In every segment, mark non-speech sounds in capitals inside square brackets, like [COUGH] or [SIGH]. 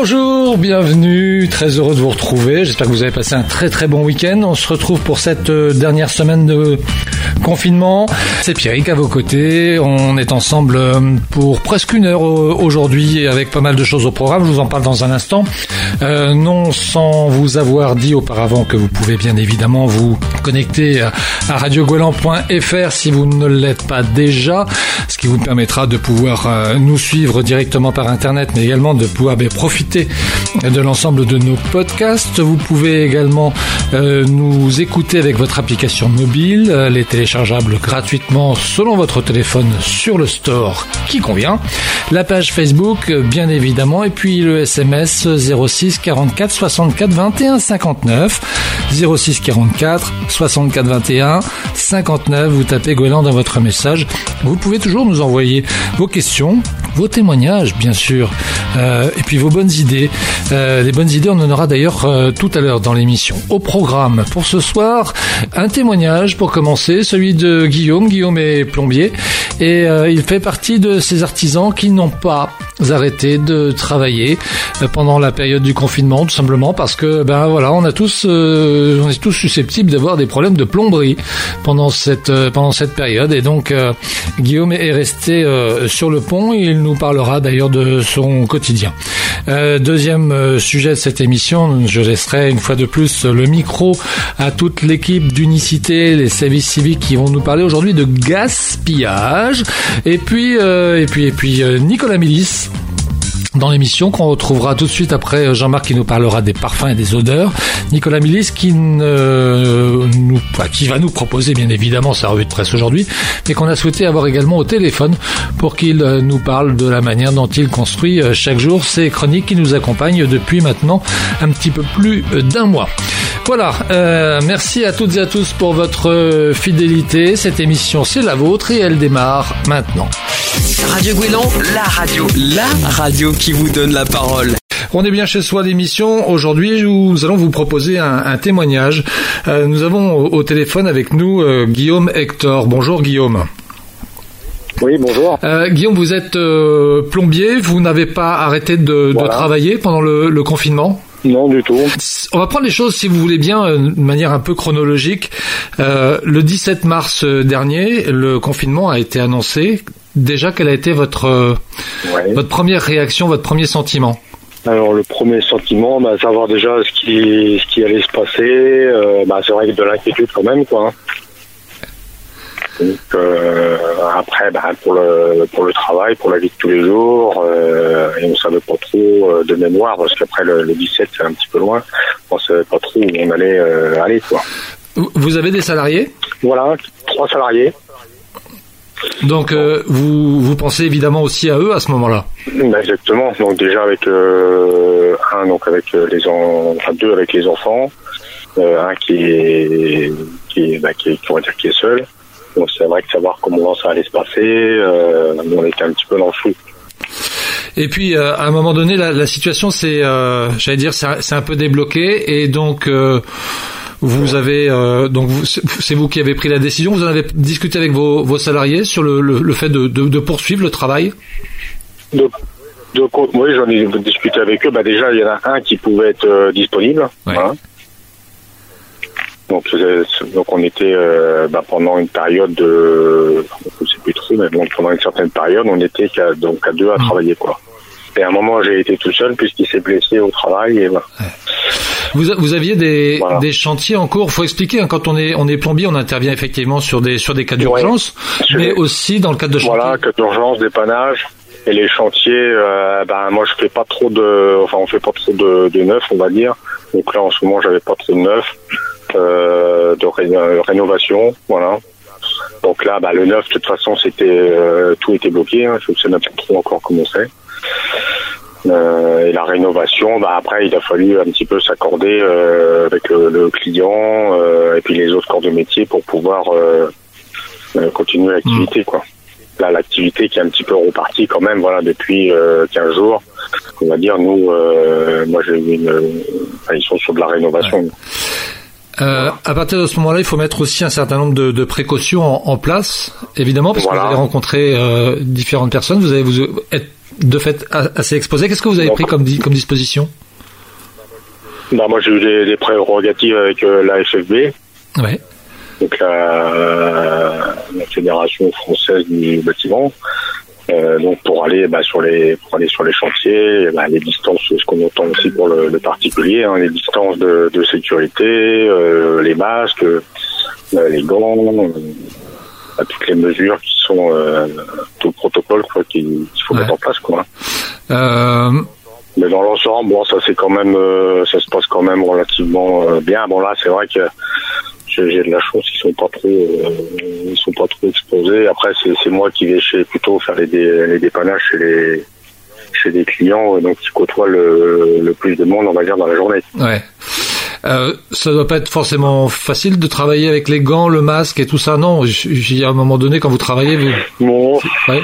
Bonjour, bienvenue, très heureux de vous retrouver. J'espère que vous avez passé un très très bon week-end. On se retrouve pour cette euh, dernière semaine de confinement. C'est Pierrick à vos côtés. On est ensemble euh, pour presque une heure euh, aujourd'hui avec pas mal de choses au programme. Je vous en parle dans un instant. Euh, non sans vous avoir dit auparavant que vous pouvez bien évidemment vous connecter à radiogolan.fr si vous ne l'êtes pas déjà, ce qui vous permettra de pouvoir nous suivre directement par internet mais également de pouvoir profiter de l'ensemble de nos podcasts. Vous pouvez également nous écouter avec votre application mobile, les gratuitement selon votre téléphone sur le store qui convient. La page Facebook, bien évidemment, et puis le SMS 06 44 64 21 59. 06 44 64 21 59. Vous tapez Gouelan dans votre message. Vous pouvez toujours nous envoyer vos questions, vos témoignages, bien sûr, euh, et puis vos bonnes idées. Euh, les bonnes idées, on en aura d'ailleurs euh, tout à l'heure dans l'émission. Au programme pour ce soir, un témoignage pour commencer, celui de Guillaume. Guillaume est plombier et euh, il fait partie de ces artisans qui n'ont pas arrêté de travailler euh, pendant la période du confinement, tout simplement parce que ben voilà, on a tous, euh, on est tous susceptibles d'avoir des problèmes de plomberie pendant cette pendant cette période et donc Guillaume est resté sur le pont. Il nous parlera d'ailleurs de son quotidien. deuxième sujet de cette émission, je laisserai une fois de plus le micro à toute l'équipe d'unicité, les services civiques qui vont nous parler aujourd'hui de gaspillage. Et puis, euh, et puis, et puis, euh, Nicolas Mélis dans l'émission qu'on retrouvera tout de suite après Jean-Marc qui nous parlera des parfums et des odeurs. Nicolas Milis qui, nous, qui va nous proposer bien évidemment sa revue de presse aujourd'hui, mais qu'on a souhaité avoir également au téléphone pour qu'il euh, nous parle de la manière dont il construit euh, chaque jour ces chroniques qui nous accompagnent depuis maintenant un petit peu plus euh, d'un mois. Voilà, euh, merci à toutes et à tous pour votre fidélité. Cette émission, c'est la vôtre et elle démarre maintenant. Radio Gouélan, la radio, la radio qui vous donne la parole. On est bien chez soi l'émission. Aujourd'hui, nous allons vous proposer un, témoignage. Euh, nous avons au, téléphone avec nous euh, Guillaume Hector. Bonjour Guillaume. Oui, bonjour. Euh, Guillaume, vous êtes plombier. Vous n'avez pas arrêté de, travailler pendant le, confinement? Non, du tout. On va prendre les choses, si vous voulez bien, de manière un peu chronologique. le 17 mars dernier, le confinement a été annoncé. Déjà, quelle a été votre, votre première réaction, votre premier sentiment? Alors le premier sentiment, bah, savoir déjà ce qui, ce qui allait se passer, euh, bah, c'est vrai que de l'inquiétude quand même, quoi. Donc euh, après, bah, pour le pour le travail, pour la vie de tous les jours, euh, et on savait pas trop de mémoire parce qu'après le, 17 c'est un petit peu loin, on savait pas trop où on allait aller, quoi. Vous avez des salariés? Voilà, trois salariés. Donc euh, vous, vous pensez évidemment aussi à eux à ce moment-là bah, Exactement. Donc déjà avec euh, un donc avec euh, les en, enfin, deux avec les enfants, un qui est qui, bah, qui, on va dire qui est seul. Donc c'est vrai que savoir comment ça allait se passer, on était un petit peu dans le flou. Et puis à un moment donné, la, la situation c'est, j'allais dire, c'est un peu débloqué et donc vous avez donc donc c'est vous qui avez pris la décision. Vous en avez discuté avec vos, vos salariés sur le, le, fait de, de, poursuivre le travail? Donc, oui, j'en ai discuté avec eux. Bah déjà, il y en a un qui pouvait être euh, disponible. Donc, donc on était euh, bah, pendant une période de, je sais plus trop, mais bon, pendant une certaine période, on était qu'à donc à deux à mmh. travailler quoi. Et à un moment, j'ai été tout seul puisqu'il s'est blessé au travail et voilà. Vous, vous aviez des, des chantiers en cours. Faut expliquer. Hein, quand on est on est plombier, on intervient effectivement sur des sur des cas d'urgence, mais aussi dans le cadre de chantier. Voilà, cas d'urgence, dépannage. Et les chantiers, euh, ben moi je fais pas trop de, enfin on fait pas trop de, de neuf, on va dire. Donc là en ce moment j'avais pas trop de neuf, euh, de euh, rénovation, voilà. Donc là, bah, le neuf, de toute façon, c'était euh, tout était bloqué. Hein, je ne sais même pas trop encore comment c'est. Euh, et la rénovation, bah après, il a fallu un petit peu s'accorder euh, avec le, client euh, et puis les autres corps de métier pour pouvoir continuer l'activité, quoi. Là, l'activité qui est un petit peu repartie quand même, voilà, depuis 15 jours. On va dire, nous, moi, j'ai eu une, ils sont sur de la rénovation. Euh, à partir de ce moment-là, il faut mettre aussi un certain nombre de, de précautions en, en, place, évidemment, parce que vous allez rencontrer euh, différentes personnes. Vous allez vous être de fait assez exposé. Qu'est-ce que vous avez pris comme, comme disposition? Bah, Moi, j'ai eu des, des, prérogatives avec la FFB. Ouais. Donc la, la, Fédération française du bâtiment. Euh, donc pour aller bah, sur les pour aller sur les chantiers, bah, les distances, ce qu'on entend aussi pour le, le particulier, hein, les distances de, de sécurité, euh, les masques, euh, les gants, euh, bah, toutes les mesures qui sont tout le protocole quoi qu'il faut mettre en place quoi. Mais dans l'ensemble, bon, ça c'est quand même, ça se passe quand même relativement bien. Bon là, c'est vrai que j'ai de la chance qu'ils sont pas trop euh, ils sont pas trop exposés après c'est moi qui vais chez plutôt faire les, les dépannages chez les chez des clients euh, donc qui côtoient le, le, plus de monde on va dire dans la journée ouais euh, ça doit pas être forcément facile de travailler avec les gants, le masque et tout ça, non Il y a un moment donné quand vous travaillez, vous. Bon. Ouais.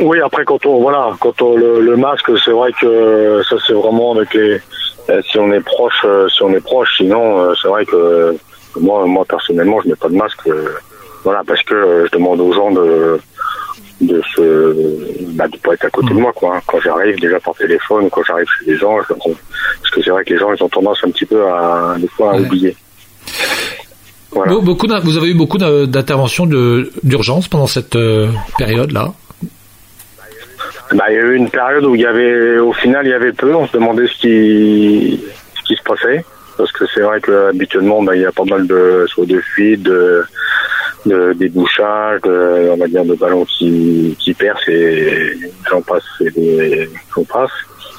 Oui, après quand on voilà, quand on le, le masque, c'est vrai que ça c'est vraiment avec les si on est proche, si on est proche, sinon c'est vrai que moi, moi personnellement, je mets pas de masque. Euh, voilà, parce que euh, je demande aux gens de de se bah, de pas être à côté de mmh. moi quoi. Hein. Quand j'arrive déjà par téléphone, quand j'arrive chez les gens, je, parce que c'est vrai que les gens ils ont tendance un petit peu à des fois à oublier. Voilà. Beaucoup, vous avez eu beaucoup d'interventions d'urgence pendant cette euh, période-là? Bah, il y a eu une période où il y avait, au final, il y avait peu. On se demandait ce qui, ce qui se passait parce que c'est vrai que habituellement bah, il y a pas mal de soit de fuites, de, de débouchages, de, on va dire de ballons qui, qui percent et j'en passe et j'en passe.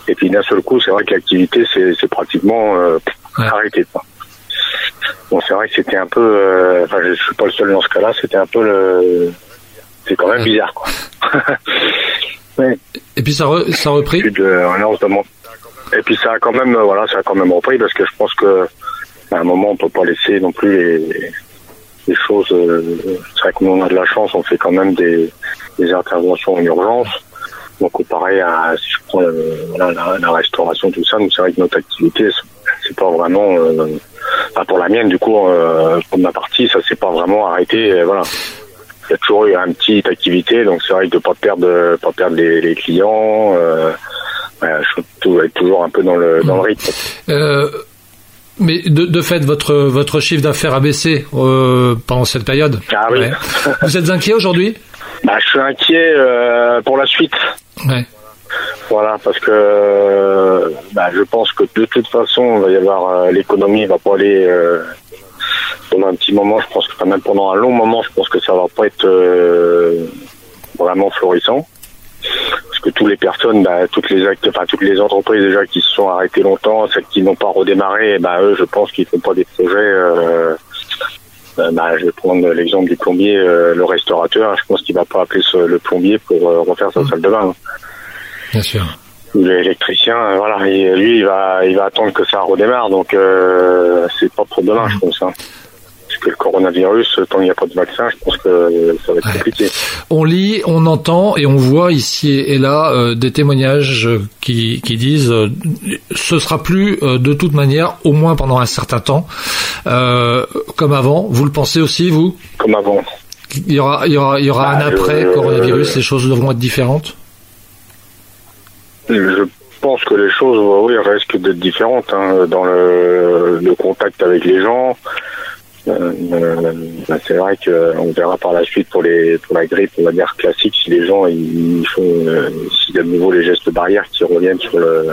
Et puis d'un seul coup, c'est vrai que l'activité c'est pratiquement euh, arrêté. Bon, c'est vrai que c'était un peu, euh, enfin je suis pas le seul dans ce cas-là, c'était un peu le, c'est quand même bizarre quoi. [LAUGHS] ouais. Et puis ça, re, ça a repris? De, on se demande, et puis ça a quand même, voilà, ça a quand même repris parce que je pense que à un moment on peut pas laisser non plus les, les choses. Euh, c'est vrai que nous on a de la chance, on fait quand même des, des interventions en urgence. Donc pareil à si je prends la, la, restauration tout ça, c'est vrai que notre activité c'est pas vraiment, euh, pour la mienne du coup, euh, pour ma partie, ça s'est pas vraiment arrêté. voilà, il y a toujours eu une petite activité, donc c'est vrai que de pas perdre, pas perdre les, les clients. Euh, je suis toujours un peu dans le, dans le rythme. Euh, mais de, de, fait, votre, votre chiffre d'affaires a baissé euh, pendant cette période. Ah oui. Vous êtes inquiet aujourd'hui? Bah, Je suis inquiet euh, pour la suite. Ouais. Voilà, parce que bah, je pense que de toute façon, il va y avoir l'économie va pas aller pendant un petit moment. Je pense que même pendant un long moment, je pense que ça va pas être vraiment florissant parce que toutes les personnes, bah, toutes les actes, enfin toutes les entreprises déjà qui se sont arrêtées longtemps, celles qui n'ont pas redémarré, bah, eux, je pense qu'ils font pas des projets. Euh, euh, bah, je vais prendre l'exemple du plombier, euh, le restaurateur. Je pense qu'il va pas appeler le plombier pour refaire sa mmh. salle de bain. Hein. Bien sûr. L'électricien, voilà, et lui, il va, il va attendre que ça redémarre. Donc, c'est pas pour demain, je pense. Hein que le coronavirus, tant qu'il n'y a pas de vaccin, je pense que ça va être compliqué. On lit, on entend et on voit ici et là euh, des témoignages qui, qui disent euh, ce sera plus euh, de toute manière, au moins pendant un certain temps, comme avant. Vous le pensez aussi, vous? Comme avant. Il y aura, il y aura, il y aura un bah, après coronavirus, les choses devront être différentes? Je pense que les choses, oui, risquent d'être différentes hein, dans le, le, contact avec les gens. Euh, bah, c'est vrai qu'on verra par la suite pour les pour la grippe, on va dire classique, si les gens ils font euh, s'il y a de nouveau les gestes barrières qui reviennent sur le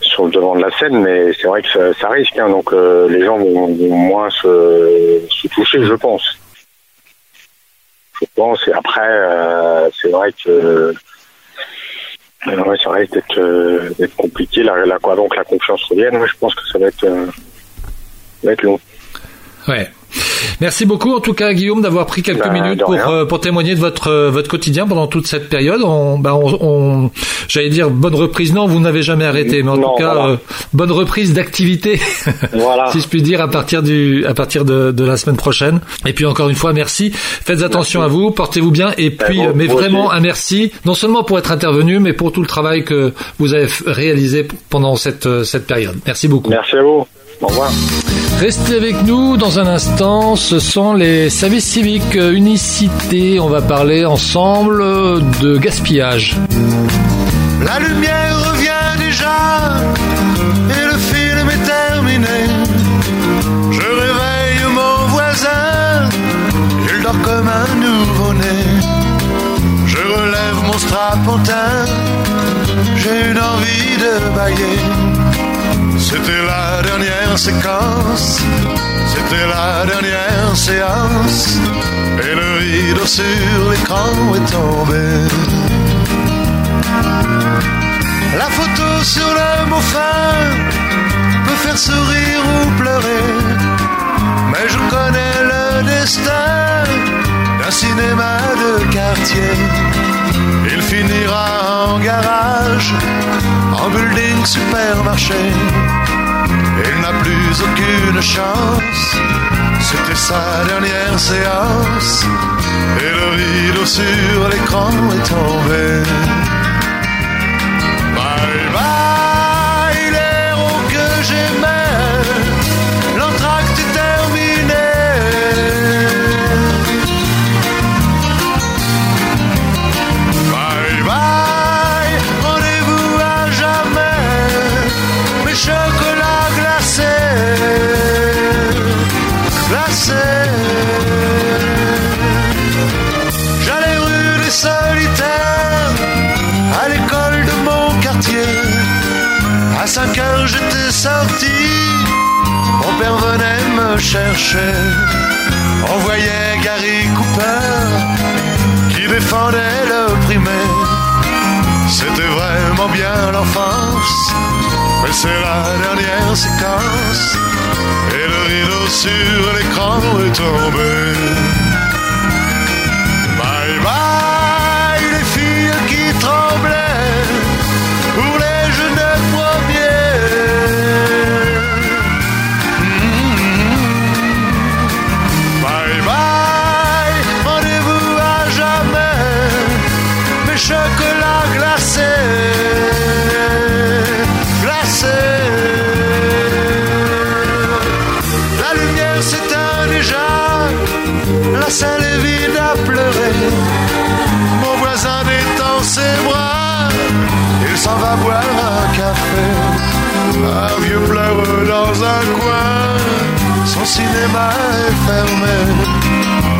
sur le devant de la scène, mais c'est vrai que ça, ça risque, hein, donc euh, les gens vont, moins se, toucher, je pense. Je pense, et après, c'est vrai que ça risque d'être compliqué, là, quoi, donc la confiance revienne, je pense que ça va être, ça va être long. Ouais. Merci beaucoup en tout cas Guillaume d'avoir pris quelques bah, minutes pour, euh, pour témoigner de votre euh, votre quotidien pendant toute cette période. On, bah on, on j'allais dire bonne reprise. Non, vous n'avez jamais arrêté, mais en tout cas euh, bonne reprise d'activité, [LAUGHS] voilà. si je puis dire à partir du à partir de, de, la semaine prochaine. Et puis encore une fois merci. Faites attention à vous, portez-vous bien. Et ben, puis mais vraiment un merci non seulement pour être intervenu, mais pour tout le travail que vous avez réalisé pendant cette cette période. Merci beaucoup. Merci à vous. Au revoir. Restez avec nous dans un instant. Ce sont les services civiques Unicité. On va parler ensemble de gaspillage. La lumière revient déjà et le film est terminé. Je réveille mon voisin, il dort comme un nouveau-né. Je relève mon strapontin, j'ai une envie de bailler. C'était la dernière séquence, c'était la dernière séance, et le rideau sur l'écran est tombé. La photo sur le mot fin peut faire sourire ou pleurer, mais je connais le destin d'un cinéma de quartier. Il finira en garage, en building supermarché. Il n'a plus aucune chance, c'était sa dernière séance, et le rideau sur l'écran est tombé. On voyait Gary Cooper qui défendait l'opprimé. C'était vraiment bien l'enfance, mais c'est la dernière séquence. Et le rideau sur l'écran est tombé.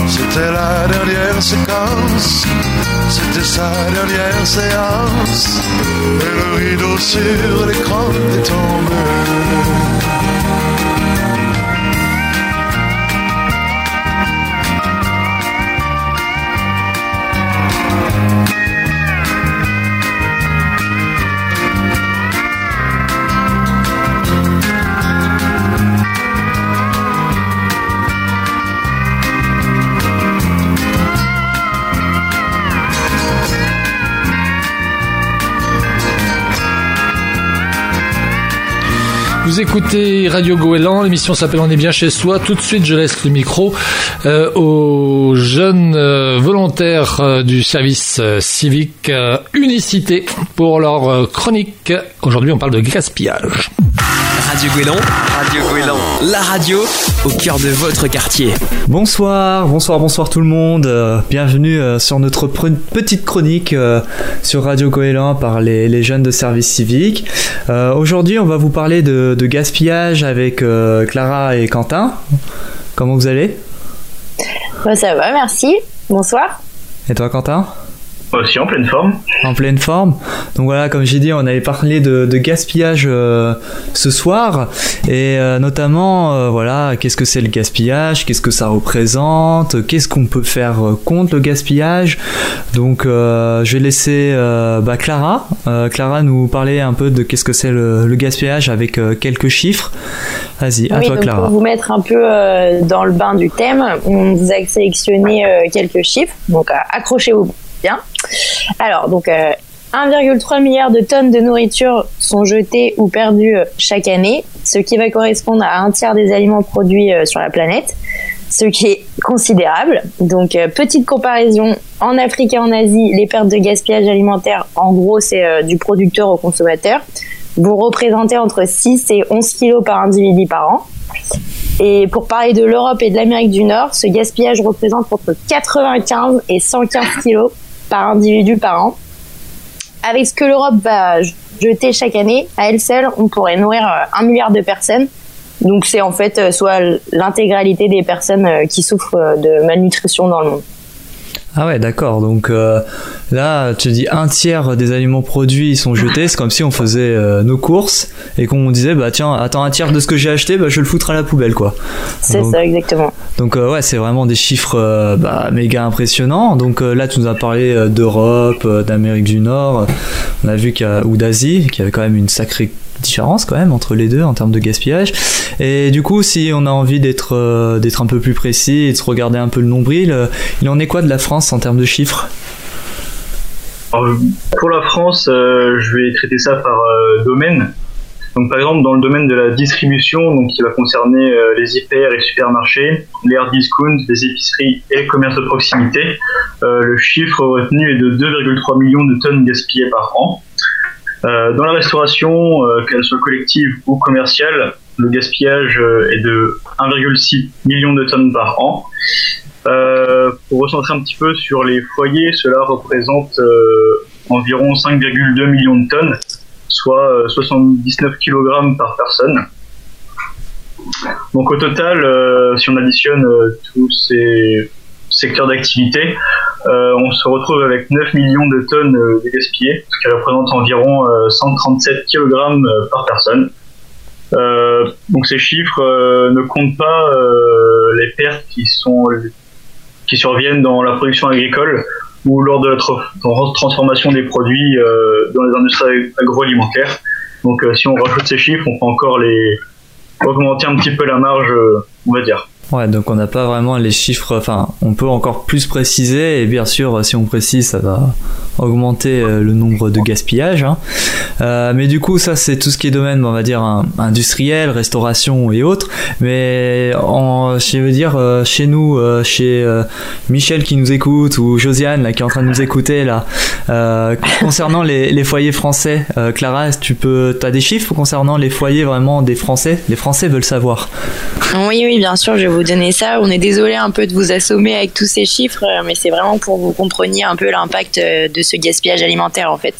C'était la dernière séquence, c'était sa dernière séance. Et le rideau sur l'écran est tombé. Vous écoutez Radio Goéland, l'émission s'appelle On est bien chez soi. Tout de suite, je laisse le micro euh, aux jeunes euh, volontaires euh, du service civique Unicité pour leur chronique. Aujourd'hui, on parle de gaspillage. Radio Gouélan, Radio Gouélan, la radio au cœur de votre quartier. Bonsoir, bonsoir, bonsoir tout le monde. Euh, bienvenue euh, sur notre petite chronique euh, sur Radio Goéland par les, les jeunes de service civique. Euh, Aujourd'hui, on va vous parler de, de gaspillage avec euh, Clara et Quentin. Comment vous allez? Ça va, merci. Bonsoir. Et toi, Quentin? Aussi en pleine forme. En pleine forme. Donc voilà, comme j'ai dit, on avait parlé de, de gaspillage euh, ce soir et euh, notamment, euh, voilà, qu'est-ce que c'est le gaspillage, qu'est-ce que ça représente, qu'est-ce qu'on peut faire euh, contre le gaspillage? Donc, euh, je vais laisser euh, bah, Clara, euh, Clara nous parler un peu de qu'est-ce que c'est le, le gaspillage avec euh, quelques chiffres. Vas-y, à oui, toi, donc Clara. pour vous mettre un peu euh, dans le bain du thème, on vous a sélectionné euh, quelques chiffres. Donc, euh, accrochez-vous bien. Alors, donc, euh, 1,3 milliard de tonnes de nourriture sont jetées ou perdues euh, chaque année, ce qui va correspondre à un tiers des aliments produits euh, sur la planète, ce qui est considérable. Donc, euh, petite comparaison, en Afrique et en Asie, les pertes de gaspillage alimentaire, en gros, c'est euh, du producteur au consommateur. vont représenter entre 6 et 11 kilos par individu par an. Et pour parler de l'Europe et de l'Amérique du Nord, ce gaspillage représente entre 95 et 115 kilos par individu par an. Avec ce que l'Europe va jeter chaque année, à elle seule, on pourrait nourrir euh, un milliard de personnes. Donc c'est en fait euh, soit l'intégralité des personnes euh, qui souffrent de malnutrition dans le monde. Ah ouais, d'accord. Donc euh, là, tu dis un tiers des aliments produits sont jetés. C'est comme si on faisait euh, nos courses et qu'on disait bah tiens, attends un tiers de ce que j'ai acheté, bah, je le foutre à la poubelle quoi. C'est ça exactement. Donc euh, ouais, c'est vraiment des chiffres bah, méga impressionnants. Donc là, tu nous as parlé d'Europe, d'Amérique du Nord. On a vu qu'il ou d'Asie, qu'il y avait quand même une sacrée différence quand même entre les deux en termes de gaspillage. Et du coup, si on a envie d'être euh, d'être un peu plus précis et de se regarder un peu le nombril, euh, il en est quoi de la France en termes de chiffres? Pour la France, euh, je vais traiter ça par domaine. Donc par exemple dans le domaine de la distribution, donc qui va concerner les hyper et supermarchés, les hard discounts, les épiceries et commerces de proximité, le chiffre retenu est de 2,3 millions de tonnes gaspillées par an. Euh, dans la restauration, euh, qu'elle soit collective ou commerciale, le gaspillage euh, est de 1,6 million de tonnes par an. pour recentrer un petit peu sur les foyers, cela représente environ 5,2 millions de tonnes, soit 79 kg par personne. Donc au total, si on additionne tous ces secteurs d'activité, euh, on se retrouve avec 9 millions de tonnes euh, de gaspillées, ce qui représente environ 137 euh, kg par personne. donc ces chiffres ne comptent pas les pertes qui sont qui surviennent dans la production agricole ou lors de la transformation des produits dans les industries agroalimentaires. Donc si on rajoute ces chiffres, on peut encore les augmenter un petit peu la marge, on va dire. Ouais, donc on n'a pas vraiment les chiffres, enfin, on peut encore plus préciser, et bien sûr, si on précise, ça va augmenter euh, le nombre de gaspillages. Hein. Euh, mais du coup, ça, c'est tout ce qui est domaine, on va dire, industriel, restauration et autres. Mais en, je veux dire, euh, chez nous, chez Michel qui nous écoute, ou Josiane, qui est en train de nous écouter, là, concernant les, foyers français, Clara, tu peux, as des chiffres concernant les foyers vraiment des Français? Les Français veulent savoir. Oui, oui, bien sûr, je donner ça. On est désolé un peu de vous assommer avec tous ces chiffres, mais c'est vraiment pour que vous compreniez un peu l'impact de ce gaspillage alimentaire, en fait.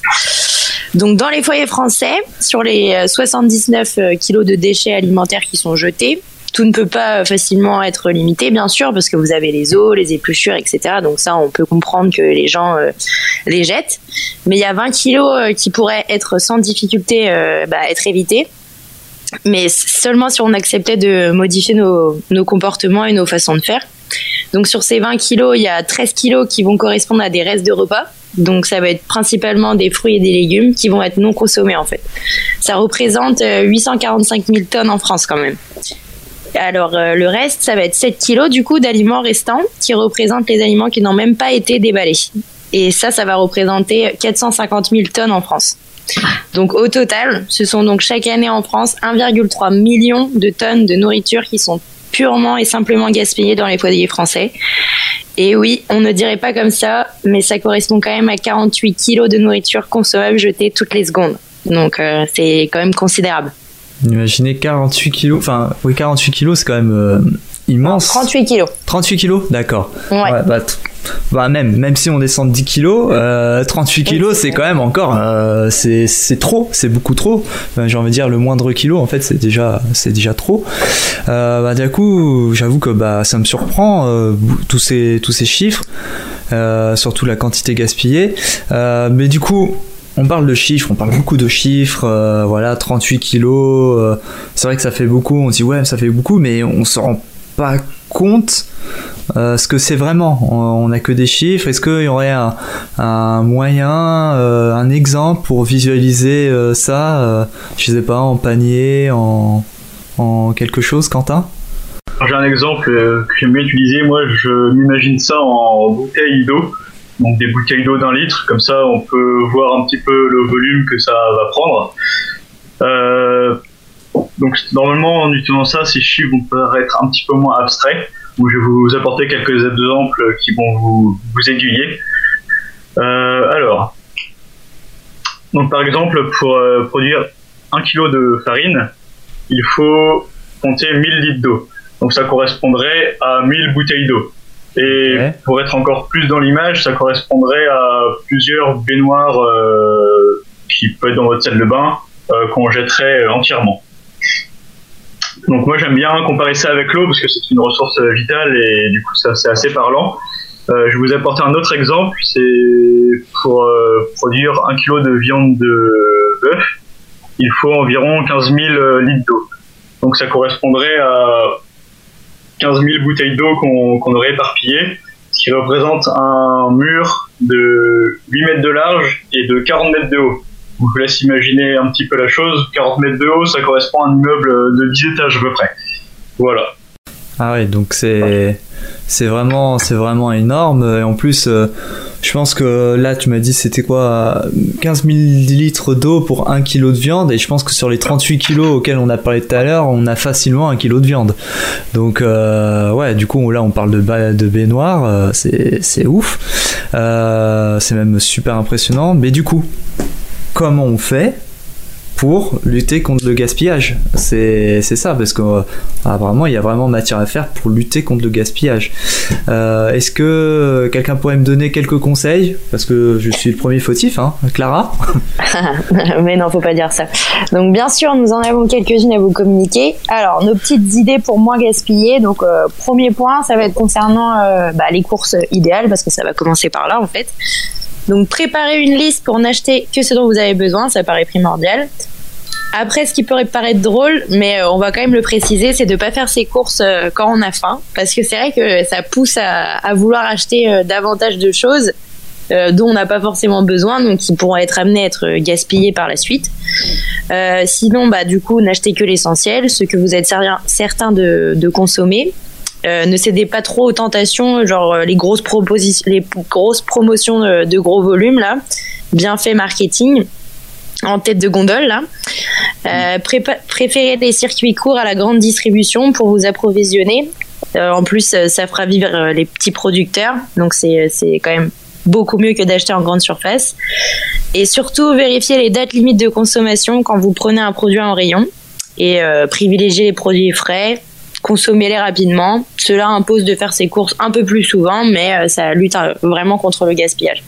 Donc, dans les foyers français, sur les 79 euh, kilos de déchets alimentaires qui sont jetés, tout ne peut pas facilement être limité, bien sûr, parce que vous avez les eaux, les épluchures, etc. Donc ça, on peut comprendre que les gens euh, les jettent. Mais il y a 20 kilos euh, qui pourraient être sans difficulté bah, être évités mais seulement si on acceptait de modifier nos, comportements et nos façons de faire. Donc sur ces 20 kilos, il y a 13 kilos qui vont correspondre à des restes de repas. Donc ça va être principalement des fruits et des légumes qui vont être non consommés en fait. Ça représente 845 euh, 000 tonnes en France quand même. Alors euh, le reste, ça va être 7 kilos du coup d'aliments restants qui représentent les aliments qui n'ont même pas été déballés. Et ça, ça va représenter 450 000 tonnes en France. Donc au total, ce sont donc chaque année en France 1,3 million de tonnes de nourriture qui sont purement et simplement gaspillées dans les foyers français. Et oui, on ne dirait pas comme ça, mais ça correspond quand même à 48 kilos de nourriture consommable jetée toutes les secondes. Donc euh, c'est quand même considérable. Imaginez 48 kilos, enfin oui 48 kilos c'est quand même euh, immense. 38 kilos. 38 kilos, d'accord. Ouais. bah, bah, même, même si on descend de 10 kilos, 38 euh, kilos c'est quand même encore, euh, c'est trop, c'est beaucoup trop. J'ai envie de dire le moindre kilo en fait c'est déjà, c'est déjà trop. Euh, bah, du coup, j'avoue que bah, ça me surprend tous ces, tous ces chiffres, surtout la quantité gaspillée. mais du coup, on parle de chiffres, on parle beaucoup de chiffres, voilà, 38 kilos, c'est vrai que ça fait beaucoup, on dit ouais, ça fait beaucoup, mais on se rend pas compte euh, ce que c'est vraiment. On n'a que des chiffres. Est-ce qu'il y aurait un, moyen, euh, un exemple pour visualiser euh, ça Je sais pas, en panier, en, quelque chose, Quentin? J'ai un exemple que j'aime bien utiliser. Moi, je m'imagine ça en bouteilles d'eau. Donc des bouteilles d'eau d'un litre. Comme ça, on peut voir un petit peu le volume que ça va prendre. Donc normalement en utilisant ça, ces chiffres vont paraître un petit peu moins abstraits. Donc, je vais vous apporter quelques exemples qui vont vous, vous aiguiller. Euh, alors, donc par exemple pour euh, produire 1 kg de farine, il faut compter 1000 litres d'eau. Donc ça correspondrait à 1000 bouteilles d'eau. Et pour être encore plus dans l'image, ça correspondrait à plusieurs baignoires euh, qui peuvent être dans votre salle de bain qu'on jetterait entièrement. Donc moi j'aime bien comparer ça avec l'eau parce que c'est une ressource euh, vitale et du coup ça c'est assez parlant. Euh, je vais vous apporter un autre exemple, c'est pour euh, produire un kilo de viande de bœuf, il faut environ 15 000 euh, litres d'eau. Donc ça correspondrait à 15 000 bouteilles d'eau qu'on qu'on aurait éparpillées, ce qui représente un mur de 8 mètres de large et de 40 mètres de haut. Je vous laisse imaginer un petit peu la chose. 40 mètres de haut, ça correspond à un immeuble de 10 étages à peu près. Voilà. Ah ouais, donc c'est c'est vraiment c'est vraiment énorme et en plus euh, je pense que là tu m'as dit c'était quoi 15 millilitres d'eau pour 1 kg de viande et je pense que sur les 38 kilos auxquels on a parlé tout à l'heure on a facilement 1 kg de viande donc euh, ouais du coup là on parle de, ba- de baignoire euh, c'est ouf c'est même super impressionnant mais du coup comment on fait pour lutter contre le gaspillage. C'est ça, parce que euh, il y a vraiment matière à faire pour lutter contre le gaspillage. Euh, Est-ce que quelqu'un pourrait me donner quelques conseils? Parce que je suis le premier fautif, hein, Clara [LAUGHS] Mais non, faut pas dire ça. Donc bien sûr, nous en avons quelques-unes à vous communiquer. Alors, nos petites idées pour moins gaspiller. Donc, euh, premier point, ça va être concernant bah, les courses idéales, parce que ça va commencer par là, en fait. Donc, préparez une liste pour n'acheter que ce dont vous avez besoin, ça paraît primordial. Après, ce qui pourrait paraître drôle, mais euh, on va quand même le préciser, c'est de pas faire ses courses euh, quand on a faim, parce que c'est vrai que ça pousse à, vouloir acheter euh, davantage de choses dont on n'a pas forcément besoin, donc qui pourront être amenés à être gaspillés par la suite. Sinon, bah, du coup, n'achetez que l'essentiel, ce que vous êtes certain- de consommer. Euh, ne cédez pas trop aux tentations, genre euh, les grosses, propositions, les grosses promotions de, gros volumes, là. Bien fait marketing en tête de gondole. Euh, préférez les circuits courts à la grande distribution pour vous approvisionner. En plus, ça fera vivre les petits producteurs, donc c'est quand même beaucoup mieux que d'acheter en grande surface. Et surtout, vérifiez les dates limites de consommation quand vous prenez un produit en rayon. Et privilégiez les produits frais, consommez-les rapidement. Cela impose de faire ses courses un peu plus souvent, mais euh, ça lutte euh, vraiment contre le gaspillage.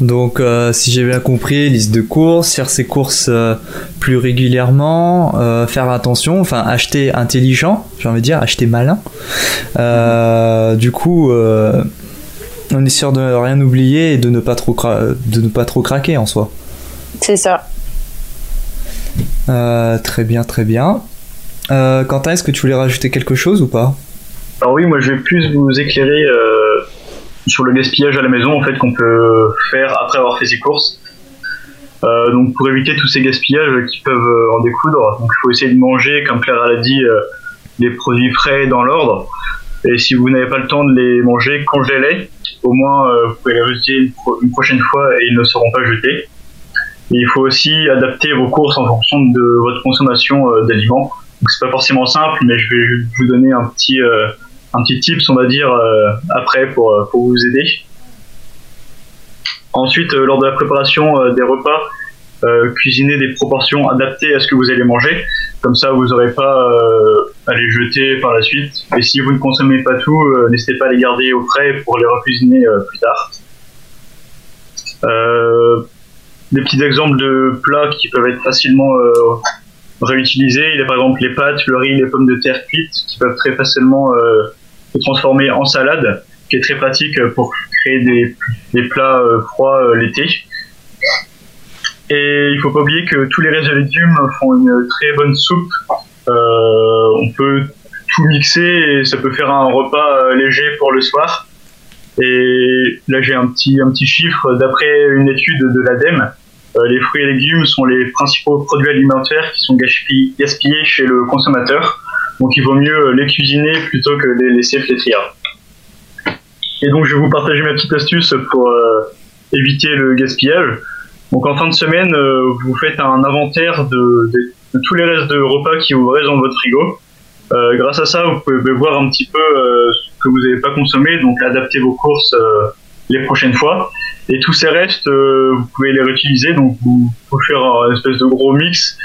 Donc, euh, si j'ai bien compris, liste de courses, faire ses courses euh, plus régulièrement, euh, faire attention, enfin acheter intelligent, j'ai envie de dire, acheter malin. Du coup, on est sûr de rien oublier et de ne pas trop, de ne pas trop craquer en soi. C'est ça. Très bien, très bien. Euh, Quentin, est-ce que tu voulais rajouter quelque chose ou pas? Alors oui, moi je vais plus vous éclairer euh, sur le gaspillage à la maison en fait qu'on peut faire après avoir fait ses courses. Euh, donc pour éviter tous ces gaspillages qui peuvent en découdre, il faut essayer de manger, comme Claire l'a dit, les produits frais dans l'ordre. Et si vous n'avez pas le temps de les manger, congélez-les. Au moins, vous pouvez les réutiliser une, une prochaine fois et ils ne seront pas jetés. Et il faut aussi adapter vos courses en fonction de votre consommation d'aliments. Donc c'est pas forcément simple, mais je vais vous donner un petit euh, un petit tips, on va dire, euh, après pour, euh, pour vous aider. Ensuite, lors de la préparation des repas, cuisinez des proportions adaptées à ce que vous allez manger. Comme ça, vous n'aurez pas à les jeter par la suite. Et si vous ne consommez pas tout, n'hésitez pas à les garder au frais pour les recuisiner plus tard. Des petits exemples de plats qui peuvent être facilement réutilisés. Il y a par exemple les pâtes, le riz, les pommes de terre cuites qui peuvent très facilement euh, se transformer en salade, qui est très pratique pour créer des, plats euh, froids euh, l'été. Et il faut pas oublier que tous les restes de légumes font une très bonne soupe. On peut tout mixer et ça peut faire un repas léger pour le soir. Et là j'ai un petit, un petit chiffre d'après une étude de l'ADEME. Euh, les fruits et légumes sont les principaux produits alimentaires qui sont gaspillés, chez le consommateur. Donc il vaut mieux les cuisiner plutôt que les laisser flétrir. Et donc je vais vous partager ma petite astuce pour euh, éviter le gaspillage. Donc en fin de semaine, euh, vous faites un inventaire de, tous les restes de repas qui vous restent dans votre frigo. Euh, grâce à ça, vous pouvez voir un petit peu euh, ce que vous n'avez pas consommé, donc adapter vos courses euh, les prochaines fois. Et tous ces restes, euh, vous pouvez les réutiliser, donc vous pouvez faire un espèce de gros mix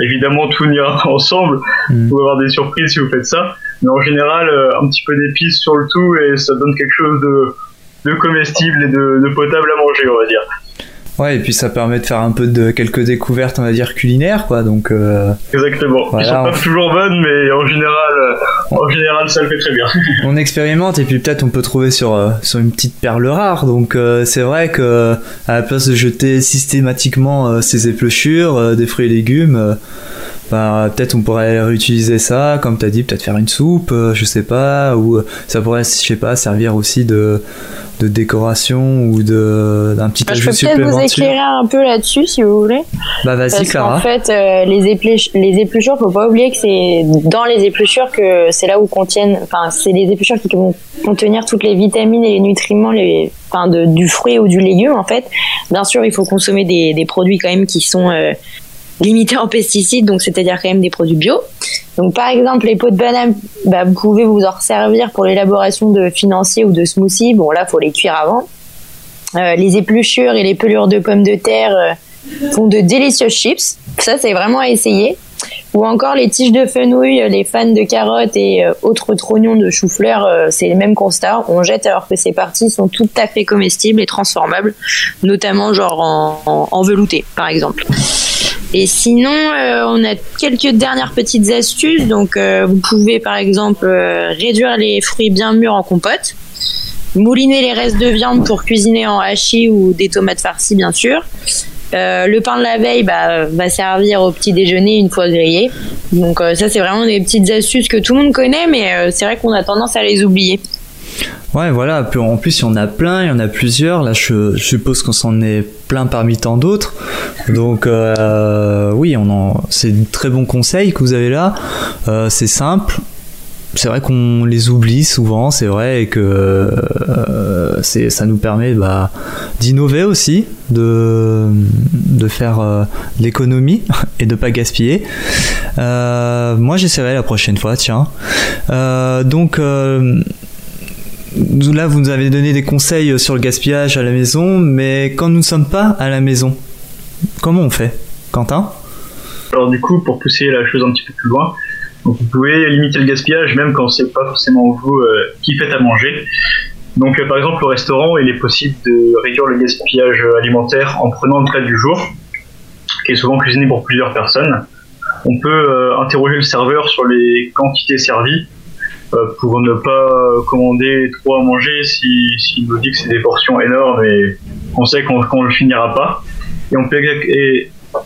Évidemment, tout n'ira pas [LAUGHS] ensemble. Mm. Vous pouvez avoir des surprises si vous faites ça. Mais en général, euh, un petit peu d'épices sur le tout et ça donne quelque chose de, de comestible et de, de potable à manger, on va dire. Ouais, et puis ça permet de faire un peu de quelques découvertes, on va dire culinaires, quoi. Donc, euh, Exactement. Voilà, Ils sont pas on- toujours bonnes, mais en général, euh, en général, ça le fait très bien. [LAUGHS] on expérimente et puis peut-être on peut trouver sur euh, sur une petite perle rare. Donc, euh, c'est vrai que à la place de jeter systématiquement ces épluchures, euh, des fruits et légumes. Bah, peut-être on pourrait réutiliser ça, comme t'as dit, peut-être faire une soupe, euh, je sais pas, ou euh, ça pourrait, je sais pas, servir aussi de, de décoration ou de d'un petit Je ajout peux peut-être vous supplémentaire. éclairer un peu là-dessus si vous voulez. Bah vas-y Parce Clara. qu'en fait, euh, les, épluch- les épluchures, faut pas oublier que c'est dans les épluchures que c'est là où contiennent, enfin, c'est les épluchures qui vont contenir toutes les vitamines et les nutriments, les, enfin, de, du fruit ou du légume en fait. Bien sûr, il faut consommer des, des produits quand même qui sont euh, limités en pesticides, donc c'est-à-dire quand même des produits bio. Donc par exemple, les pots de banane, bah, vous pouvez vous en servir pour l'élaboration de financiers ou de smoothies. Bon là, faut les cuire avant. Euh, les épluchures et les pelures de pommes de terre euh, font de délicieuses chips. Ça, c'est vraiment à essayer. Ou encore les tiges de fenouil, les fans de carottes et euh, autres trognons de chou-fleur, euh, c'est le même constat. On jette alors que ces parties sont tout à fait comestibles et transformables, notamment genre en, velouté, par exemple. Et sinon, euh, on a quelques dernières petites astuces. Donc, euh, vous pouvez par exemple euh, réduire les fruits bien mûrs en compote, mouliner les restes de viande pour cuisiner en hachis ou des tomates farcies, bien sûr. Euh, le pain de la veille bah, va servir au petit déjeuner une fois grillé. Donc euh, ça c'est vraiment des petites astuces que tout le monde connaît, mais euh, c'est vrai qu'on a tendance à les oublier. Ouais, voilà. En plus, il y en a plein, il y en a plusieurs. Là, je, je suppose qu'on s'en est plein parmi tant d'autres. Donc, oui, on en, c'est de très bons conseils que vous avez là. C'est simple. C'est vrai qu'on les oublie souvent, c'est vrai, et que euh, ça nous permet bah, d'innover aussi, de, de faire euh, l'économie [LAUGHS] et de pas gaspiller. Euh, moi, j'essaierai la prochaine fois, tiens. Euh, donc, là, vous nous avez donné des conseils sur le gaspillage à la maison, mais quand nous ne sommes pas à la maison, comment on fait? Quentin? Alors du coup, pour pousser la chose un petit peu plus loin, donc vous pouvez limiter le gaspillage même quand c'est pas forcément vous euh, qui faites à manger. Donc euh, par exemple au restaurant, il est possible de réduire le gaspillage alimentaire en prenant le plat du jour, qui est souvent cuisiné pour plusieurs personnes. On peut euh, interroger le serveur sur les quantités servies euh, pour ne pas commander trop à manger s'il si, nous dit que c'est des portions énormes et qu'on sait qu'on ne le finira pas. On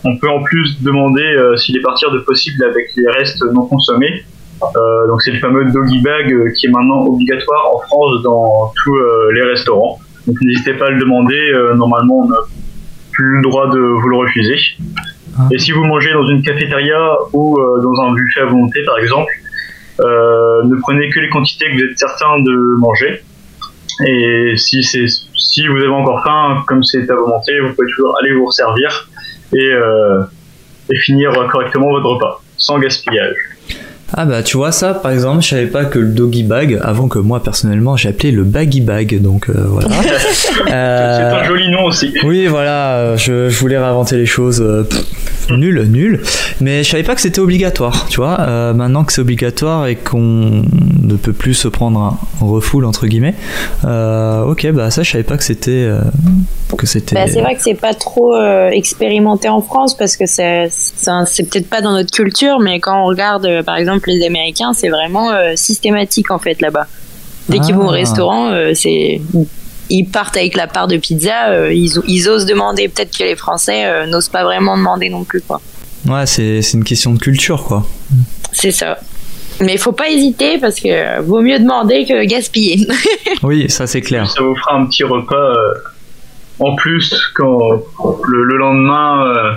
on peut en plus demander euh, s'il est partir de possible avec les restes non consommés. Euh, donc c'est le fameux doggy bag euh, qui est maintenant obligatoire en France dans tous les restaurants. Donc n'hésitez pas à le demander. normalement, on n'a plus le droit de vous le refuser. Et si vous mangez dans une cafétéria ou dans un buffet à volonté, par exemple, euh, ne prenez que les quantités que vous êtes certain de manger. Et si, si vous avez encore faim, comme c'est à volonté, vous pouvez toujours aller vous resservir et, euh, et finir correctement votre repas, sans gaspillage. Ah bah tu vois ça par exemple je savais pas que le doggy bag avant que moi personnellement j'ai appelé le baggy bag donc euh, voilà. [LAUGHS] Euh, C'est un joli nom aussi. Oui voilà je, je voulais réinventer les choses pff, nul nul mais je savais pas que c'était obligatoire tu vois Euh, maintenant que c'est obligatoire et qu'on ne peut plus se prendre un refoule entre guillemets euh, ok bah ça je savais pas que c'était euh, que c'était Bah, c'est vrai que c'est pas trop expérimenté en France parce que c'est c'est peut-être pas dans notre culture, mais quand on regarde par exemple les Américains, c'est vraiment systématique en fait là-bas. Dès qu'ils vont au Ah. restaurant, c'est ils partent avec la part de pizza, euh, ils, ils osent demander. Peut-être que les Français euh, n'osent pas vraiment demander non plus quoi. ouais c'est c'est une question de culture quoi C'est ça. Mais il faut pas hésiter parce que vaut mieux demander que gaspiller. [LAUGHS] oui ça c'est clair Ça vous fera un petit repas euh, en plus quand le, le lendemain, euh,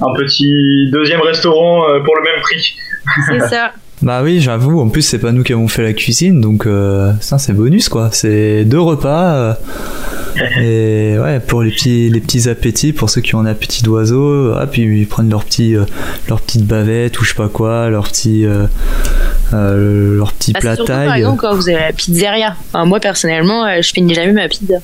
un petit deuxième restaurant euh, pour le même prix. c'est [LAUGHS] ça. Bah oui, j'avoue, en plus c'est pas nous qui avons fait la cuisine, donc euh, ça c'est bonus quoi. C'est deux repas. euh, et ouais, pour les petits, les petits appétits, pour ceux qui ont un appétit d'oiseau, ah, puis ils prennent leur petit, euh, leur petite bavette ou je sais pas quoi, leur petit, leur petit Bah, plat surtout, par taille. exemple quand vous avez la pizzeria. Enfin, moi personnellement, je finis jamais ma pizza.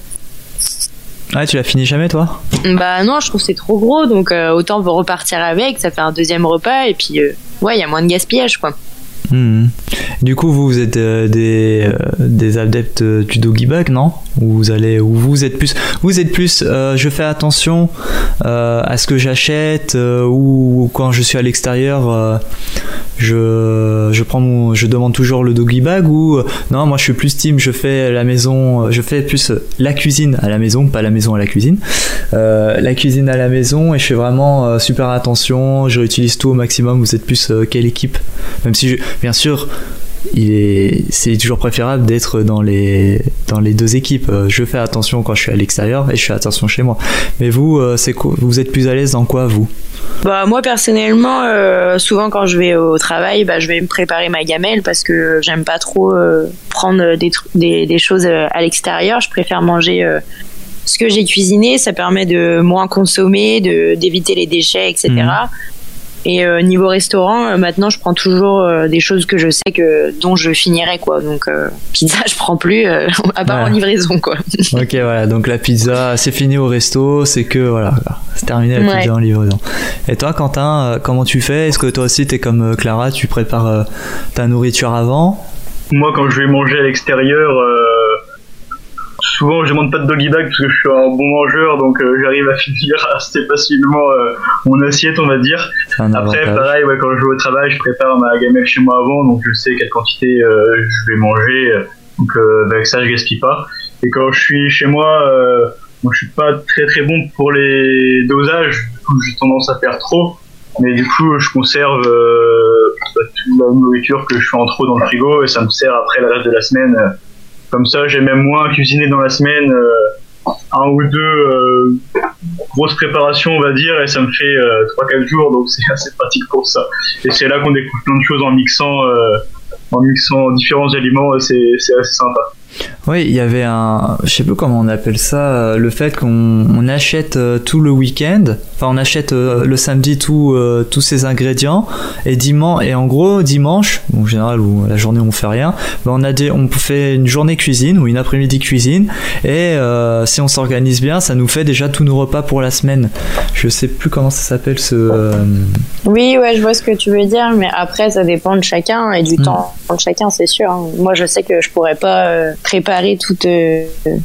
Ouais, tu l'as fini jamais toi? Bah non, je trouve que c'est trop gros, donc autant repartir avec, ça fait un deuxième repas, et puis ouais, il y a moins de gaspillage, quoi. Mhm. Du coup, vous, êtes euh, des, euh, des adeptes euh, du doggy bag, non? Ou vous allez, ou vous êtes plus, vous êtes plus. je fais attention à ce que j'achète, euh, ou quand je suis à l'extérieur, je, je prends mon, je demande toujours le doggy bag, ou non, moi je suis plus team, je fais la maison, je fais plus la cuisine à la maison, pas la maison à la cuisine, la cuisine à la maison, et je fais vraiment super attention, je réutilise tout au maximum. Vous êtes plus quelle équipe? Même si, je- bien sûr, est, c'est toujours préférable d'être dans les, dans les deux équipes. Euh, Je fais attention quand je suis à l'extérieur et je fais attention chez moi. Mais vous, euh, c'est vous êtes plus à l'aise dans quoi, vous? Bah moi personnellement, euh, souvent quand je vais au travail, bah, je vais me préparer ma gamelle parce que j'aime pas trop euh, prendre des, des, des choses à l'extérieur. Je préfère manger euh, ce que j'ai cuisiné. Ça permet de moins consommer, d'éviter les déchets, etc. Et euh, niveau restaurant, euh, maintenant je prends toujours euh, des choses que je sais que dont je finirai quoi. Donc euh, pizza, je prends plus euh, à part Ouais. en livraison quoi. [LAUGHS] Ok, voilà, donc la pizza, c'est fini au resto, c'est que, voilà, c'est terminé la Ouais. pizza en livraison. Et toi, Quentin, euh, comment tu fais? Est-ce que toi aussi, t'es comme euh, Clara, tu prépares euh, ta nourriture avant? Moi, quand je vais manger à l'extérieur, euh, souvent je demande pas de doggy bag parce que je suis un bon mangeur, donc euh, j'arrive à [LAUGHS] finir assez facilement euh, mon assiette, on va dire. Après, pareil, ouais, quand je vais au travail, je prépare ma gamelle chez moi avant, donc je sais quelle quantité euh, je vais manger, euh, donc euh, avec ça je gaspille pas. Et quand je suis chez moi, euh, moi je suis pas très très bon pour les dosages, du coup j'ai tendance à faire trop, mais du coup je conserve euh, bah, toute la nourriture que je fais en trop dans le frigo et ça me sert après le reste de la semaine. Euh. Comme ça, j'ai même moins cuisiné dans la semaine, euh, un ou deux euh, grosses préparations, on va dire, et ça me fait euh, 3-4 jours, donc [LAUGHS] c'est assez pratique pour ça. Et c'est là qu'on découvre plein de choses en mixant, euh, en mixant différents aliments, c'est assez sympa. Oui, il y avait un, je sais plus comment on appelle ça, euh, le fait qu'on on achète euh, tout le week-end, enfin on achète euh, le samedi tout, tous ces ingrédients et dimanche et en gros dimanche, en général où la journée on fait rien, ben, on a des, on fait une journée cuisine ou une après-midi cuisine et euh, si on s'organise bien, ça nous fait déjà tous nos repas pour la semaine. Je sais plus comment ça s'appelle ce. euh, Oui, ouais, je vois ce que tu veux dire, mais après, ça dépend de chacun et du Mm. temps de chacun, c'est sûr. hein. Moi, je sais que je pourrais pas euh, préparer toute, euh,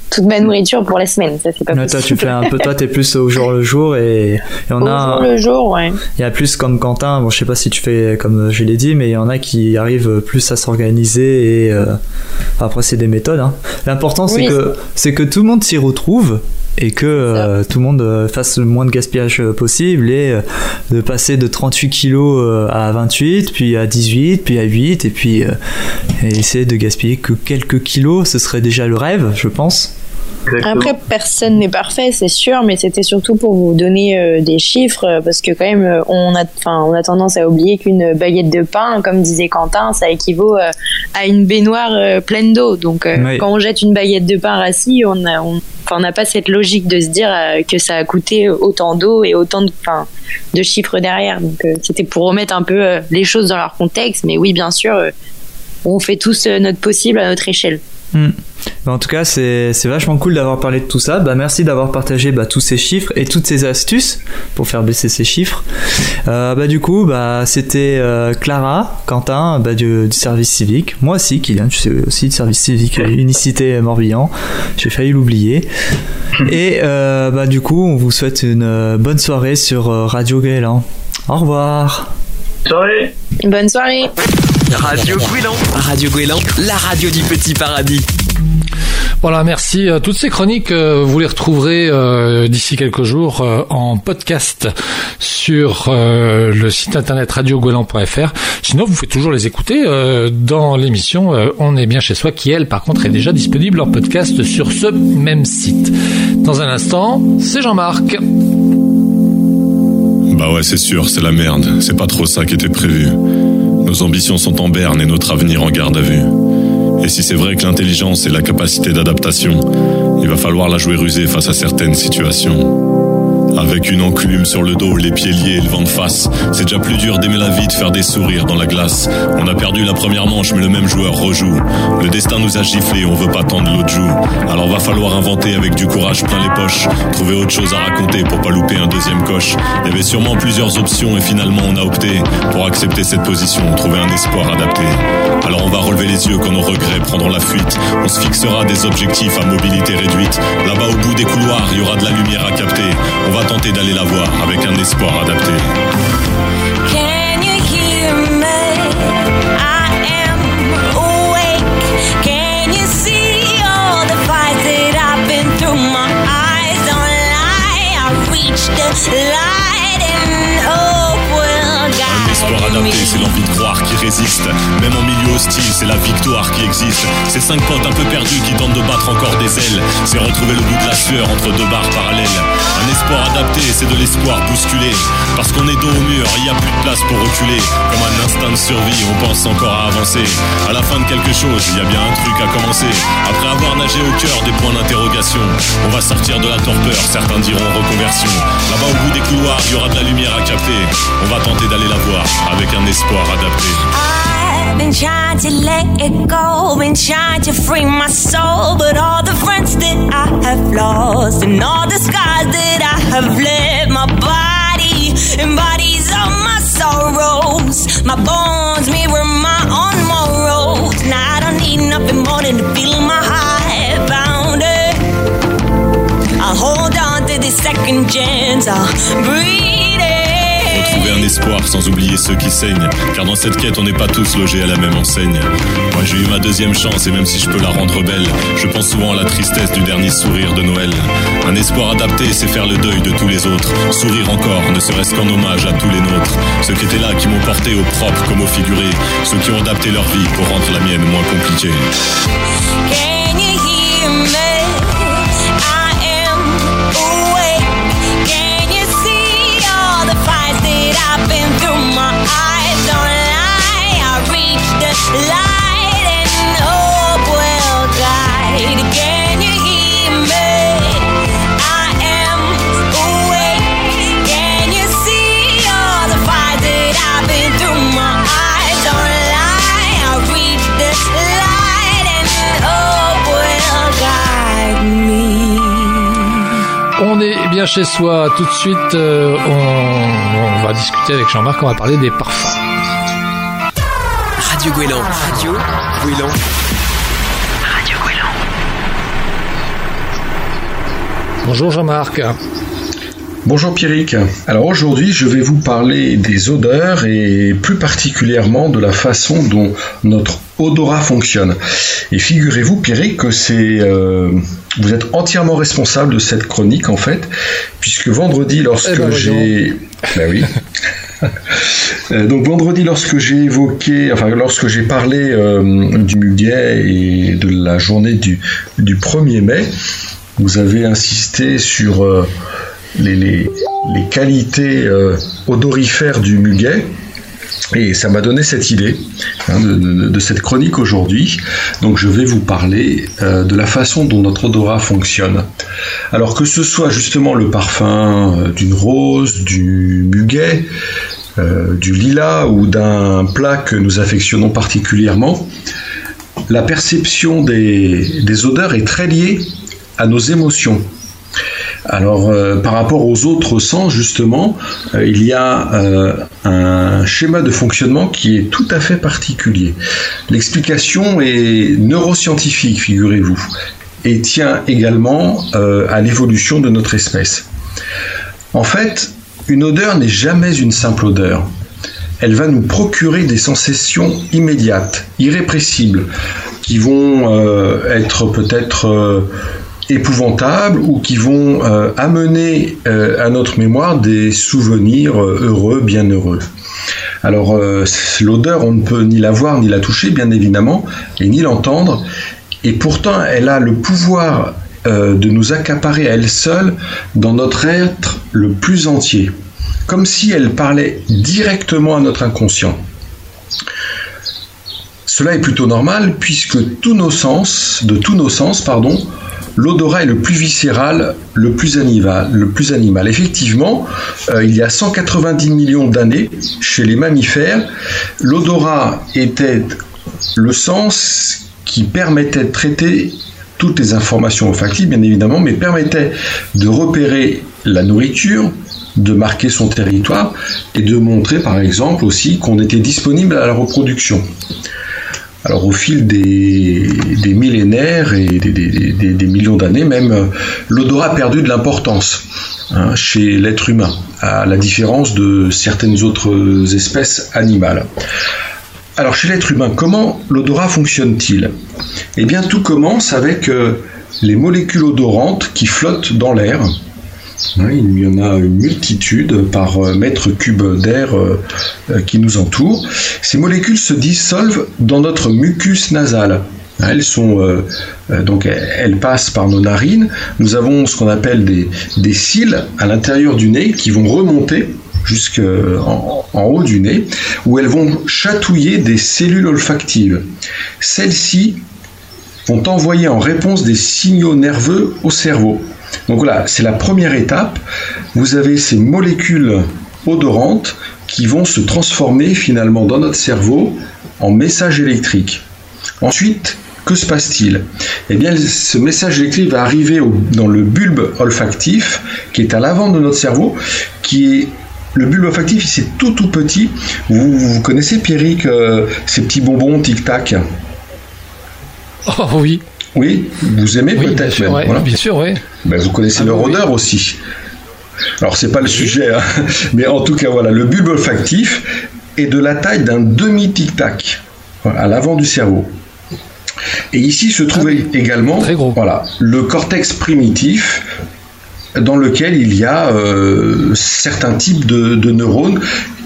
toute ma nourriture pour la semaine. Ça, c'est pas Ouais, toi tu fais un peu, toi t'es plus au jour le jour et, et on Au a. jour le jour, ouais. Il y a plus comme Quentin, bon je sais pas si tu fais comme je l'ai dit, mais il y en a qui arrivent plus à s'organiser et euh, après c'est des méthodes. hein. L'important c'est que c'est que tout le monde s'y retrouve et que euh, tout le monde euh, fasse le moins de gaspillage euh, possible et euh, de passer de 38 kilos euh, à 28, puis à 18, puis à 8 et puis euh, et essayer de gaspiller que quelques kilos, ce serait déjà le rêve, je pense. Exactement. Après, personne n'est parfait, c'est sûr, mais c'était surtout pour vous donner euh, des chiffres, euh, parce que quand même, euh, on a, enfin, on a tendance à oublier qu'une baguette de pain, comme disait Quentin, ça équivaut euh, à une baignoire euh, pleine d'eau. Donc, euh, Oui. quand on jette une baguette de pain rassis, on a, on, enfin, on n'a pas cette logique de se dire euh, que ça a coûté autant d'eau et autant de, enfin, de chiffres derrière. Donc, euh, c'était pour remettre un peu euh, les choses dans leur contexte, mais oui, bien sûr, euh, on fait tous euh, notre possible à notre échelle. Hmm. En tout cas, c'est c'est vachement cool d'avoir parlé de tout ça. Bah, merci d'avoir partagé bah, tous ces chiffres et toutes ces astuces pour faire baisser ces chiffres. Euh, bah, du coup, bah, c'était euh, Clara, Quentin bah, du, du service civique. Moi aussi, Kylian, je suis aussi du service civique Unicité Morbihan. J'ai failli l'oublier. Et euh, bah, du coup, on vous souhaite une bonne soirée sur Radio Gaëlan. Au revoir. Soirée Bonne soirée! Radio Gouélan. Radio Gouélan, la radio du petit paradis. Voilà, merci. Euh, Toutes ces chroniques, euh, vous les retrouverez euh, d'ici quelques jours euh, en podcast sur le site internet radiogolan.fr. Sinon, vous pouvez toujours les écouter dans l'émission On est bien chez soi, qui elle, par contre, est déjà disponible en podcast sur ce même site. Dans un instant, c'est Jean-Marc. Bah ouais, c'est sûr, c'est la merde. C'est pas trop ça qui était prévu. Nos ambitions sont en berne et notre avenir en garde à vue. Et si c'est vrai que l'intelligence et la capacité d'adaptation, il va falloir la jouer rusée face à certaines situations. Avec une enclume sur le dos, les pieds liés et le vent de face. C'est déjà plus dur d'aimer la vie, de faire des sourires dans la glace. On a perdu la première manche, mais le même joueur rejoue. Le destin nous a giflé, on veut pas tendre l'autre joue. Alors va falloir inventer avec du courage plein les poches. Trouver autre chose à raconter pour pas louper un deuxième coche. Il y avait sûrement plusieurs options et finalement on a opté pour accepter cette position, trouver un espoir adapté. Alors on va relever les yeux quand nos regrets prendront la fuite. On se fixera des objectifs à mobilité réduite. Là-bas au bout des couloirs, il y aura de la lumière à capter. On va tenter d'aller la voir avec un espoir adapté. Can you hear me? And will Un espoir adapté, c'est l'envie de croire qui résiste. Même en milieu hostile, c'est la victoire qui existe. C'est cinq potes un peu perdus qui tentent de battre encore des ailes. C'est retrouver le bout de la sueur entre deux barres parallèles. Un espoir adapté, c'est de l'espoir bousculé. Parce qu'on est dos au mur, il n'y a plus de place pour reculer. Comme un instinct de survie, on pense encore à avancer. À la fin de quelque chose, il y a bien un truc à commencer. Après avoir nagé au cœur des points d'interrogation, on va sortir de la torpeur, certains diront reconversion. Là-bas au bout des couloirs, il y aura de la lumière à capter. On va tenter d'aller la avec un espoir adapté. I've been trying to let it go, been trying to free my soul, but all the friends that I have lost and all the scars that I have left, my body embodies all my sorrows. My bones mirror my own morals. Now I don't need nothing more than to feel my heart bounded. I'll hold on to this second chance. I'll breathe un espoir sans oublier ceux qui saignent. Car dans cette quête, on n'est pas tous logés à la même enseigne. Moi, j'ai eu ma deuxième chance et même si je peux la rendre belle, je pense souvent à la tristesse du dernier sourire de Noël. Un espoir adapté, c'est faire le deuil de tous les autres. Sourire encore, ne serait-ce qu'en hommage à tous les nôtres. Ceux qui étaient là, qui m'ont porté au propre comme au figuré. Ceux qui ont adapté leur vie pour rendre la mienne moins compliquée. Bien chez soi. Tout de suite, euh, on, on va discuter avec Jean-Marc. On va parler des parfums. Radio Gouélan. Radio Gouélan. Radio Gouélan. Bonjour Jean-Marc. Bonjour Pierrick. Alors aujourd'hui, je vais vous parler des odeurs et plus particulièrement de la façon dont notre odorat fonctionne. Et figurez-vous Pierrick que c'est euh, vous êtes entièrement responsable de cette chronique en fait, puisque vendredi lorsque Eh ben, voyons. j'ai ben oui. [LAUGHS] Euh, Donc vendredi, lorsque j'ai évoqué, enfin lorsque j'ai parlé euh, du muguet et de la journée du, du 1er mai, vous avez insisté sur euh, les, les- les qualités odorifères du muguet. Et ça m'a donné cette idée hein, de, cette chronique aujourd'hui. Donc je vais vous parler euh, de la façon dont notre odorat fonctionne. Alors que ce soit justement le parfum euh, d'une rose, du muguet, euh, du lilas ou d'un plat que nous affectionnons particulièrement, la perception des odeurs est très liée à nos émotions. Alors, euh, par rapport aux autres sens, justement, euh, il y a euh, un schéma de fonctionnement qui est tout à fait particulier. L'explication est neuroscientifique, figurez-vous, et tient également à l'évolution de notre espèce. En fait, une odeur n'est jamais une simple odeur. Elle va nous procurer des sensations immédiates, irrépressibles, qui vont être peut-être épouvantables ou qui vont euh, amener euh, à notre mémoire des souvenirs euh, heureux, bienheureux. Alors l'odeur, on ne peut ni la voir ni la toucher, bien évidemment, et ni l'entendre, et pourtant elle a le pouvoir de nous accaparer à elle seule dans notre être le plus entier, comme si elle parlait directement à notre inconscient. Cela est plutôt normal puisque tous nos sens, de tous nos sens, pardon, l'odorat est le plus viscéral, le plus animal. Effectivement, euh, il y a 190 millions d'années, chez les mammifères, l'odorat était le sens qui permettait de traiter toutes les informations olfactives, bien évidemment, mais permettait de repérer la nourriture, de marquer son territoire et de montrer, par exemple, aussi qu'on était disponible à la reproduction. Alors au fil des, millénaires et des millions d'années même, euh, l'odorat a perdu de l'importance hein, chez l'être humain, à la différence de certaines autres espèces animales. Alors chez l'être humain, comment l'odorat fonctionne-t-il? Eh bien tout commence avec euh, les molécules odorantes qui flottent dans l'air. Hein, Il y en a une multitude par euh, mètre cube d'air euh, euh, qui nous entoure. Ces molécules se dissolvent dans notre mucus nasal. Hein, Elles passent par nos narines. Nous avons ce qu'on appelle des, cils à l'intérieur du nez qui vont remonter jusqu'en en haut du nez, où elles vont chatouiller des cellules olfactives. Celles-ci vont envoyer en réponse des signaux nerveux au cerveau. Donc voilà, c'est la première étape. Vous avez ces molécules odorantes qui vont se transformer finalement dans notre cerveau en messages électriques. Ensuite, que se passe-t-il? Eh bien, ce message électrique va arriver au- dans le bulbe olfactif qui est à l'avant de notre cerveau, qui est le bulbe olfactif, c'est tout tout petit. Vous, vous connaissez Pierrick, euh, ces petits bonbons Tic Tac Oh oui. Oui, vous aimez Oui, bien peut-être sûr, même, ouais, voilà. bien sûr, oui. Ben, vous connaissez Ah leur oui, odeur aussi. Alors c'est pas le sujet, hein. mais en tout cas voilà, le bulbe olfactif est de la taille d'un demi tic tac à l'avant du cerveau. Et ici se trouve également voilà, le cortex primitif dans lequel il y a euh, certains types de, de neurones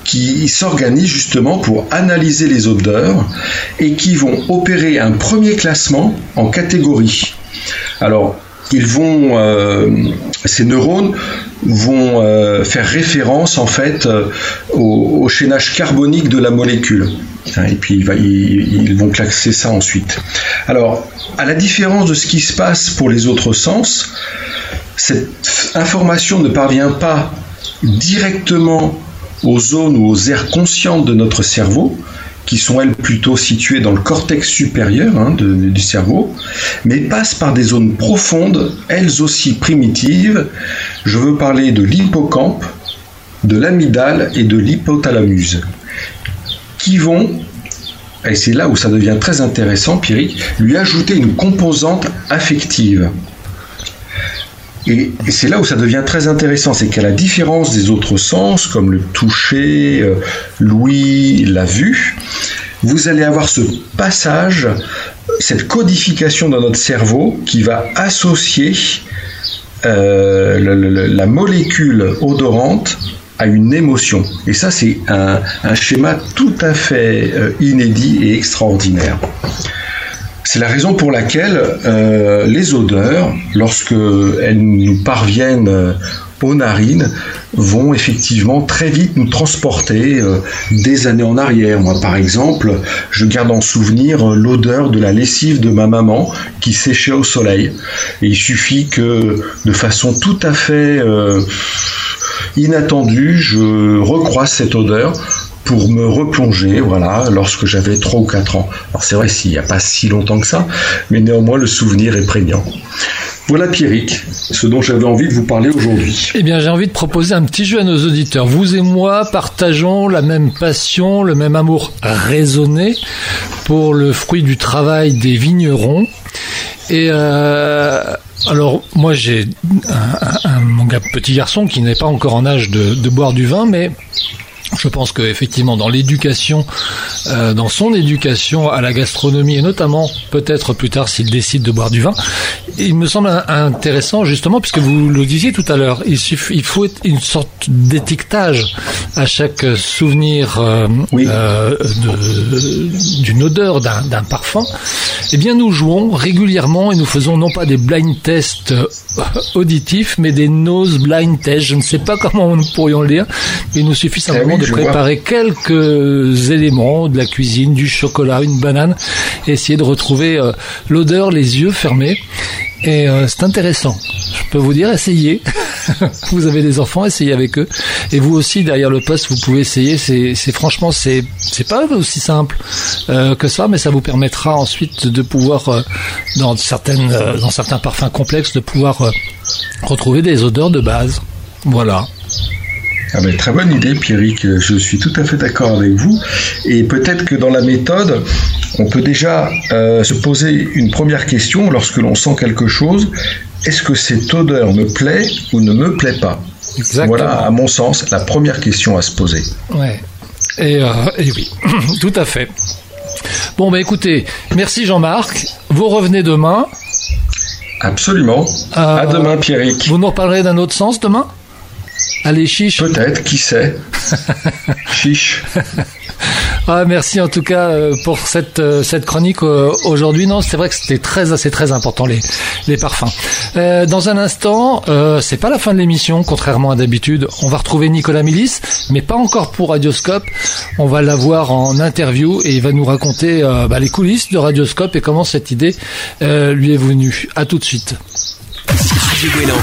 qui s'organisent justement pour analyser les odeurs et qui vont opérer un premier classement en catégories. Alors, ils vont, euh, ces neurones vont euh, faire référence en fait euh, au, chaînage carbonique de la molécule. Hein, Et puis ils, ils vont classer ça ensuite. Alors, à la différence de ce qui se passe pour les autres sens, cette information ne parvient pas directement aux zones ou aux aires conscientes de notre cerveau, qui sont elles plutôt situées dans le cortex supérieur hein, du cerveau, mais passe par des zones profondes, elles aussi primitives. Je veux parler de l'hippocampe, de l'amygdale et de l'hypothalamus, qui vont, et c'est là où ça devient très intéressant, Pierrick, lui ajouter une composante affective. Et c'est là où ça devient très intéressant, c'est qu'à la différence des autres sens, comme le toucher, euh, l'ouïe, la vue, vous allez avoir ce passage, cette codification dans notre cerveau qui va associer euh, la molécule odorante à une émotion. Et ça, c'est un, un schéma tout à fait euh, inédit et extraordinaire. C'est la raison pour laquelle euh, les odeurs, lorsque elles nous parviennent euh, aux narines, vont effectivement très vite nous transporter euh, des années en arrière. Moi, par exemple, je garde en souvenir l'odeur de la lessive de ma maman qui séchait au soleil. Et il suffit que, de façon tout à fait inattendue, je recroise cette odeur pour me replonger, voilà, lorsque j'avais 3 ou 4 ans. Alors c'est vrai, s'il n'y a pas si longtemps que ça, mais néanmoins le souvenir est prégnant. Voilà Pierrick, ce dont j'avais envie de vous parler aujourd'hui. Eh bien, j'ai envie de proposer un petit jeu à nos auditeurs. Vous et moi partageons la même passion, le même amour raisonné pour le fruit du travail des vignerons. Et euh, alors, moi, j'ai un, mon petit garçon qui n'est pas encore en âge de boire du vin, mais je pense que effectivement dans l'éducation, euh, dans son éducation à la gastronomie et notamment peut-être plus tard s'il décide de boire du vin, il me semble intéressant justement puisque vous le disiez tout à l'heure, il, suffit, il faut une sorte d'étiquetage à chaque souvenir euh, euh, d'une odeur, d'un parfum. Eh bien nous jouons régulièrement et nous faisons non pas des blind tests euh, auditifs mais des nose blind tests. Je ne sais pas comment nous pourrions le dire, mais il nous suffit simplement Eh oui, de Je vois. préparer quelques éléments de la cuisine, du chocolat, une banane, et essayer de retrouver euh, l'odeur les yeux fermés. Et euh, c'est intéressant. Je peux vous dire, essayez. [LAUGHS] vous avez des enfants, essayez avec eux. Et vous aussi, derrière le poste, vous pouvez essayer. C'est, c'est franchement, c'est, c'est pas aussi simple euh, que ça, mais ça vous permettra ensuite de pouvoir, euh, dans certaines, euh, dans certains parfums complexes, de pouvoir euh, retrouver des odeurs de base. Voilà. Ah ben, très bonne idée, Pierrick. Je suis tout à fait d'accord avec vous. Et peut-être que dans la méthode, on peut déjà euh, se poser une première question lorsque l'on sent quelque chose. Est-ce que cette odeur me plaît ou ne me plaît pas? Exactement. Voilà, à mon sens, la première question à se poser. Ouais. Et, euh, et oui, [CLEARS THROAT] tout à fait. Bon, bah écoutez, merci Jean-Marc. Vous revenez demain. Absolument. Euh, à demain, Pierrick. Vous nous reparlerez d'un autre sens demain? Allez, chiche. Peut-être, qui sait [LAUGHS] Chiche. Ah, merci en tout cas euh, pour cette euh, cette chronique euh, aujourd'hui. Non, c'est vrai que c'était très c'est très important les les parfums. Euh, dans un instant, euh, c'est pas la fin de l'émission, contrairement à d'habitude. On va retrouver Nicolas Milis, mais pas encore pour Radioscope. On va l'avoir en interview et il va nous raconter euh, bah, les coulisses de Radioscope et comment cette idée euh, lui est venue. À tout de suite. Radio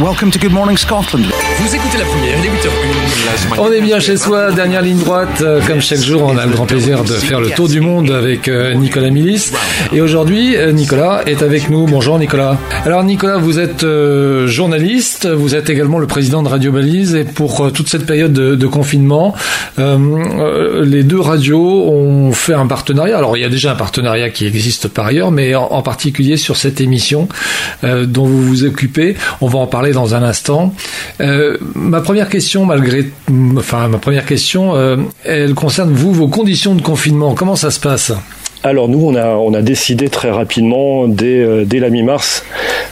Welcome to Good Morning Scotland. Vous écoutez la première, il est 8h01. On est bien chez soi, dernière ligne droite. Euh, Comme chaque jour, on a le grand plaisir de faire le tour du monde avec euh, Nicolas Milis. Et aujourd'hui, euh, Nicolas est avec nous. Bonjour Nicolas. Alors Nicolas, vous êtes euh, journaliste, vous êtes également le président de Radio Balise. Et pour euh, toute cette période de, de confinement, euh, les deux radios ont fait un partenariat. Alors il y a déjà un partenariat qui existe par ailleurs, mais en, en particulier sur cette émission dont vous vous occupez. On va en parler dans un instant. Euh, ma première question, malgré, enfin ma première question, euh, elle concerne vous, vos conditions de confinement. Comment ça se passe? Alors nous, on a, on a décidé très rapidement, dès, euh, la mi-mars,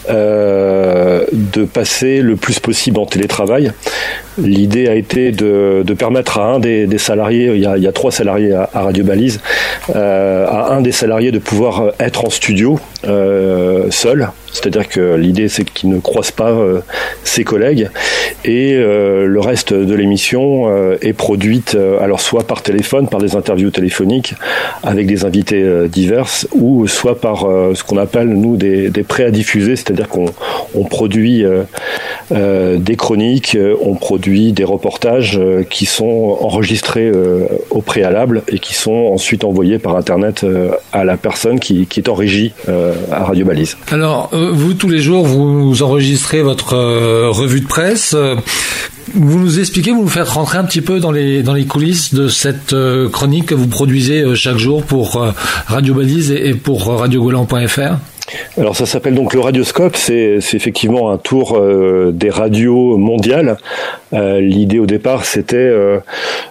euh, de passer le plus possible en télétravail. L'idée a été de, permettre à un des, salariés, il y, a, trois salariés à, Radio Balise, à un des salariés de pouvoir être en studio euh, seul. C'est-à-dire que l'idée c'est qu'il ne croise pas euh, ses collègues et euh, le reste de l'émission est produite alors soit par téléphone, par des interviews téléphoniques avec des invités euh, divers ou soit par ce qu'on appelle nous des, des prêts à diffuser, c'est-à-dire qu'on on produit des chroniques, on produit des reportages qui sont enregistrés au préalable et qui sont ensuite envoyés par internet à la personne qui, est en régie à Radio Balise. Alors, euh, vous, tous les jours, vous enregistrez votre euh, revue de presse. Euh, Vous nous expliquez, vous nous faites rentrer un petit peu dans les, dans les coulisses de cette euh, chronique que vous produisez euh, chaque jour pour euh, Radio Balise et, pour euh, radiogolan.fr Alors ça s'appelle donc le Radioscope, c'est effectivement un tour euh, des radios mondiales. Euh, L'idée au départ c'était euh,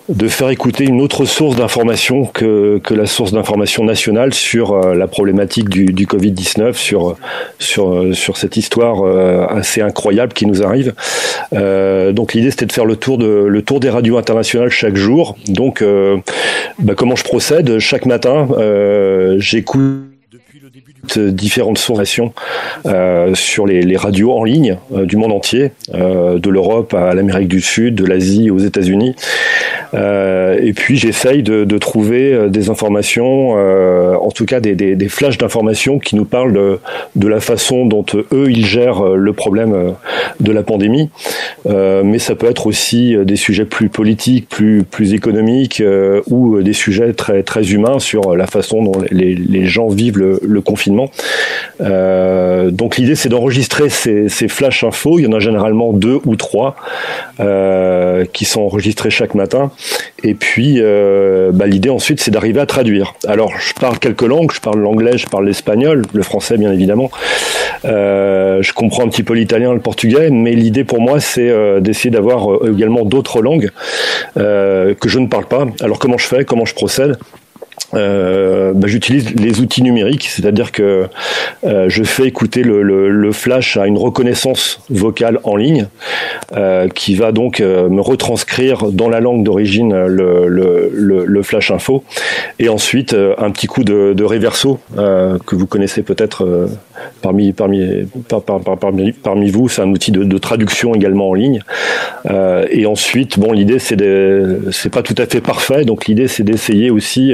de faire écouter une autre source d'information que, que la source d'information nationale sur euh, la problématique du, du Covid-19, sur, sur, sur cette histoire euh, assez incroyable qui nous arrive. Euh, donc l'idée c'était de faire le tour, de, le tour des radios internationales chaque jour. Donc bah, comment je procède? Chaque matin, j'écoute différentes sources euh, sur les, les radios en ligne euh, du monde entier, euh, de l'Europe à l'Amérique du Sud, de l'Asie aux États-Unis. Euh, et puis j'essaye de, de trouver euh, des informations, euh, en tout cas des, des, des flashs d'informations qui nous parlent de, de la façon dont euh, eux ils gèrent euh, le problème de la pandémie. Euh, mais ça peut être aussi des sujets plus politiques, plus plus économiques ou des sujets très très humains sur la façon dont les, les gens vivent le, le confinement. Donc l'idée c'est d'enregistrer ces, ces flash infos. Il y en a généralement deux ou trois qui sont enregistrés chaque matin. Et puis euh, bah, l'idée ensuite c'est d'arriver à traduire. Alors je parle quelques langues. Je parle l'anglais, je parle l'espagnol, le français bien évidemment. Euh, je comprends un petit peu l'italien, le portugais, mais l'idée pour moi c'est euh, d'essayer d'avoir euh, également d'autres langues euh, que je ne parle pas. Alors comment je fais, comment je procède? Euh, bah, j'utilise les outils numériques, c'est-à-dire que euh, je fais écouter le, le, le, flash à une reconnaissance vocale en ligne, euh, qui va donc euh, me retranscrire dans la langue d'origine le, le, le, flash info, et ensuite euh, un petit coup de, de reverso que vous connaissez peut-être parmi parmi par, par, parmi parmi vous, c'est un outil de, de, traduction également en ligne. et ensuite, bon, l'idée c'est c'est pas tout à fait parfait, donc l'idée c'est d'essayer aussi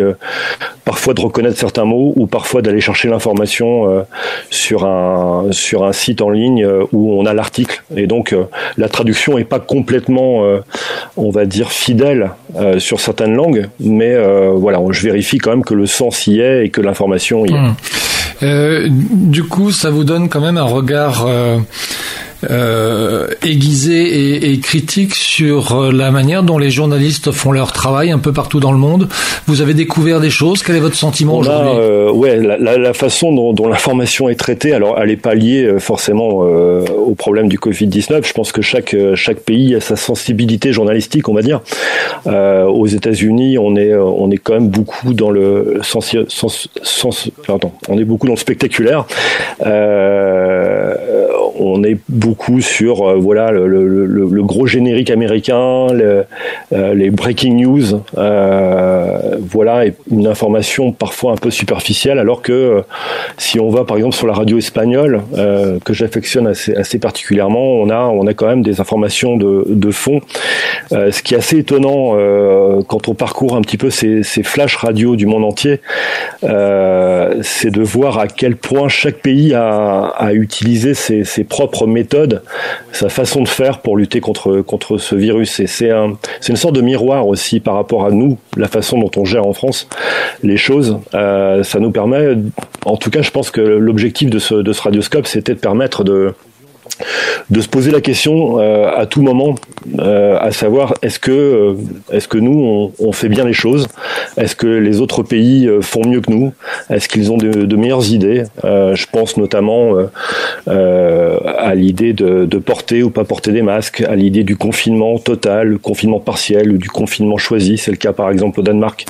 parfois de reconnaître certains mots ou parfois d'aller chercher l'information euh, sur un sur un site en ligne euh, où on a l'article et donc euh, la traduction est pas complètement on va dire fidèle sur certaines langues mais voilà je vérifie quand même que le sens y est et que l'information y est. Mmh. du coup, ça vous donne quand même un regard aiguisé et, et, critique sur euh, la manière dont les journalistes font leur travail un peu partout dans le monde. Vous avez découvert des choses? Quel est votre sentiment aujourd'hui? euh, Ouais, la, la, la, façon dont, dont l'information est traitée, alors elle n'est pas liée euh, forcément euh, au problème du Covid-19. Je pense que chaque chaque pays a sa sensibilité journalistique, on va dire. Euh, aux États-Unis, on est on est quand même beaucoup dans le sens, sens, sens pardon, on est beaucoup dans le spectaculaire. On est beaucoup sur euh, voilà le, gros générique américain, euh, les breaking news, euh, voilà une information parfois un peu superficielle, alors que si on va par exemple sur la radio espagnole que j'affectionne assez, particulièrement, on a on a quand même des informations de, fond. ce qui est assez étonnant quand on parcourt un petit peu ces, ces flash radio du monde entier, c'est de voir à quel point chaque pays a, a utilisé ses, ses propres méthodes sa façon de faire pour lutter contre, contre ce virus. Et c'est un, une sorte de miroir aussi par rapport à nous, la façon dont on gère en France les choses. Euh, ça nous permet, en tout cas, je pense que l'objectif de ce, de ce radioscope, c'était de permettre de, de se poser la question euh, à tout moment, euh, à savoir est-ce que est-ce que nous on, fait bien les choses, est-ce que les autres pays font mieux que nous, est-ce qu'ils ont de, de, meilleures idées? Je pense notamment à l'idée de, porter ou pas porter des masques, à l'idée du confinement total, confinement partiel ou du confinement choisi. C'est le cas par exemple au Danemark.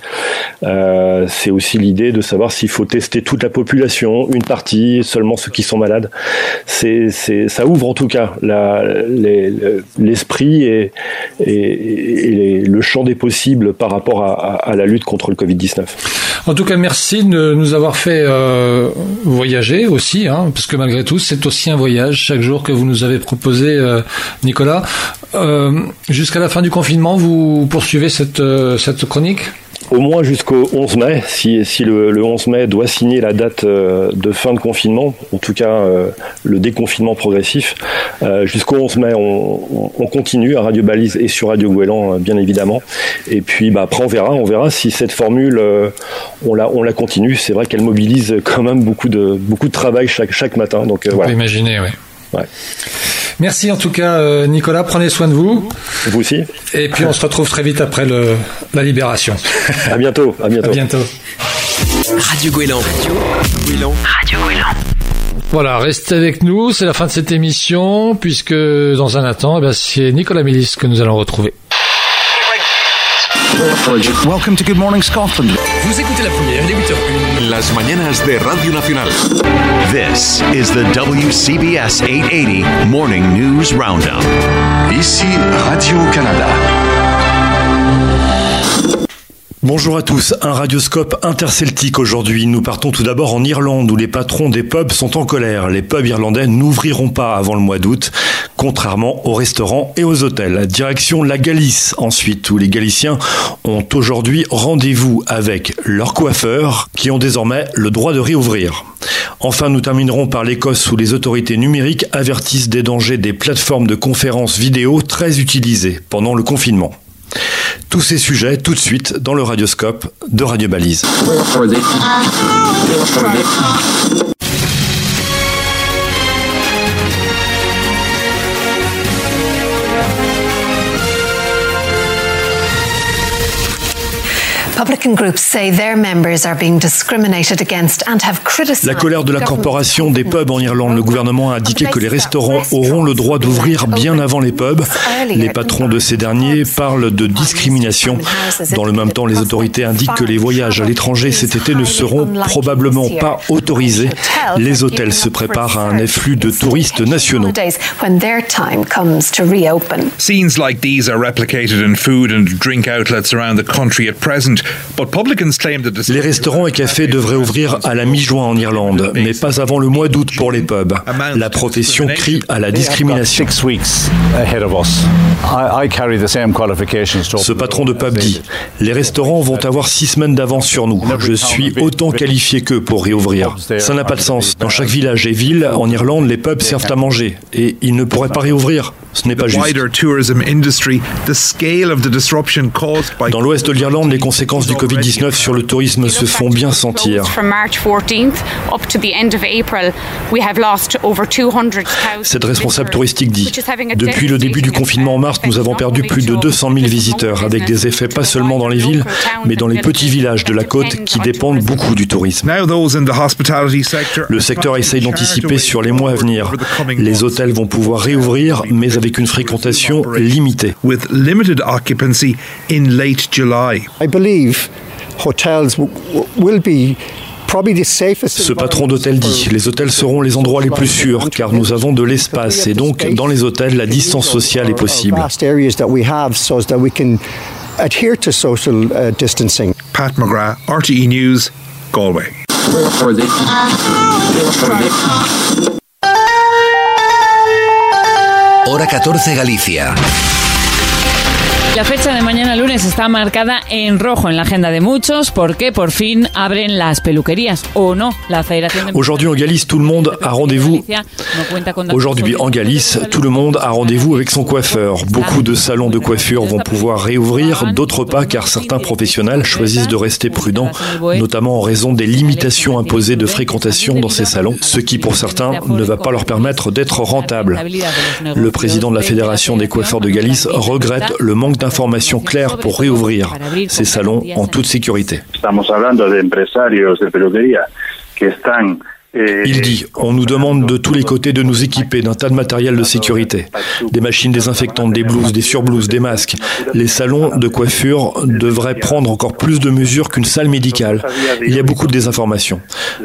C'est aussi l'idée de savoir s'il faut tester toute la population, une partie, seulement ceux qui sont malades. Ça ouvre en tout cas l'esprit et, le champ des possibles par rapport à la lutte contre le Covid-19. En tout cas, merci de nous avoir fait euh, voyager aussi, hein, parce que malgré tout, c'est aussi un voyage chaque jour que vous nous avez proposé, euh, Nicolas. Euh, Jusqu'à la fin du confinement, vous poursuivez cette, cette chronique? Au moins jusqu'au 11 mai, si, si le, le, 11 mai doit signer la date euh, de fin de confinement, en tout cas euh, le déconfinement progressif, euh, jusqu'au 11 mai, on, on, continue à Radio Balise et sur Radio Gouélan, bien évidemment. Et puis bah, après, on verra, on verra si cette formule, on, la, on la continue. C'est vrai qu'elle mobilise quand même beaucoup de, beaucoup de travail chaque, chaque matin. Donc, on voilà. peut imaginer, oui. Ouais. Merci en tout cas, euh, Nicolas. Prenez soin de vous. Vous aussi. Et puis on se retrouve très vite après le, la libération. [LAUGHS] À bientôt. À bientôt. À bientôt. Radio Gouélan. Radio Gouélan. Radio Gouélan. Voilà, restez avec nous. C'est la fin de cette émission, puisque dans un instant, eh c'est Nicolas Mélis que nous allons retrouver. Welcome to Good Morning Scotland. Vous écoutez la première, les 8h01. Las mañanas de Radio Nacional. This is the WCBS 880 Morning News Roundup. Ici Radio-Canada. Bonjour à tous, un radioscope interceltique aujourd'hui. Nous partons tout d'abord en Irlande où les patrons des pubs sont en colère. Les pubs irlandais n'ouvriront pas avant le mois d'août, contrairement aux restaurants et aux hôtels. Direction la Galice ensuite où les Galiciens ont aujourd'hui rendez-vous avec leurs coiffeurs qui ont désormais le droit de réouvrir. Enfin, nous terminerons par l'Écosse où les autorités numériques avertissent des dangers des plateformes de conférences vidéo très utilisées pendant le confinement. Tous ces sujets tout de suite dans le radioscope de Radio Balise. La colère de la corporation des pubs en Irlande. Le gouvernement a indiqué que les restaurants auront le droit d'ouvrir bien avant les pubs. Les patrons de ces derniers parlent de discrimination. Dans le même temps, les autorités indiquent que les voyages à l'étranger cet été ne seront probablement pas autorisés. Les hôtels se préparent à un afflux de touristes nationaux. Scenes like these are replicated in food and drink outlets around the country at present, but publicans claim that the Les restaurants et cafés devraient ouvrir à la mi-juin en Irlande, mais pas avant le mois d'août pour les pubs. La profession crie à la discrimination. Ce patron de pub dit Les restaurants vont avoir six semaines d'avance sur nous. Je suis autant qualifié qu'eux pour réouvrir. Ça n'a pas de sens. Dans chaque village et ville en Irlande, les pubs servent à manger et ils ne pourraient pas réouvrir. Ce n'est pas juste. Dans l'ouest de l'Irlande, les conséquences du Covid-19 sur le tourisme se font bien sentir. From March 14th up to the end of April, we have lost over 200,000 Cette responsable touristique dit Depuis le début du confinement en mars, nous avons perdu plus de 200 000 visiteurs, avec des effets pas seulement dans les villes, mais dans les petits villages de la côte qui dépendent beaucoup du tourisme. Now those in the hospitality sector Le secteur essaye d'anticiper sur les mois à venir. Les hôtels vont pouvoir réouvrir, mais avec une fréquentation limitée. Believe hotels will be probably the safest. Ce patron d'hôtel dit Les hôtels seront les endroits les plus sûrs, car nous avons de l'espace, et donc dans les hôtels, la distance sociale est possible. Vast areas that we have so that we can adhere to social uh, distancing. Pat McGrath, RTE News, Galway. Hora 14 Galicia. La fecha de mañana lunes está marcada en rojo en la agenda de muchos porque por fin abren las peluquerías o no? La Federación de Aujourd'hui en Galice, tout le monde a rendez-vous. Aujourd'hui en Galice, tout le monde a rendez-vous avec son coiffeur. Beaucoup de salons de coiffure vont pouvoir réouvrir, d'autres pas car certains professionnels choisissent de rester prudents, notamment en raison des limitations imposées de fréquentation dans ces salons, ce qui pour certains ne va pas leur permettre d'être rentables. Le président de la Fédération des coiffeurs de Galice regrette le manque d'informations claires pour réouvrir ces salons en toute sécurité. Il dit, on nous demande de tous les côtés de nous équiper d'un tas de matériel de sécurité, des machines désinfectantes, des blouses, des surblouses, des masques. Les salons de coiffure devraient prendre encore plus de mesures qu'une salle médicale. Il y a beaucoup de désinformation.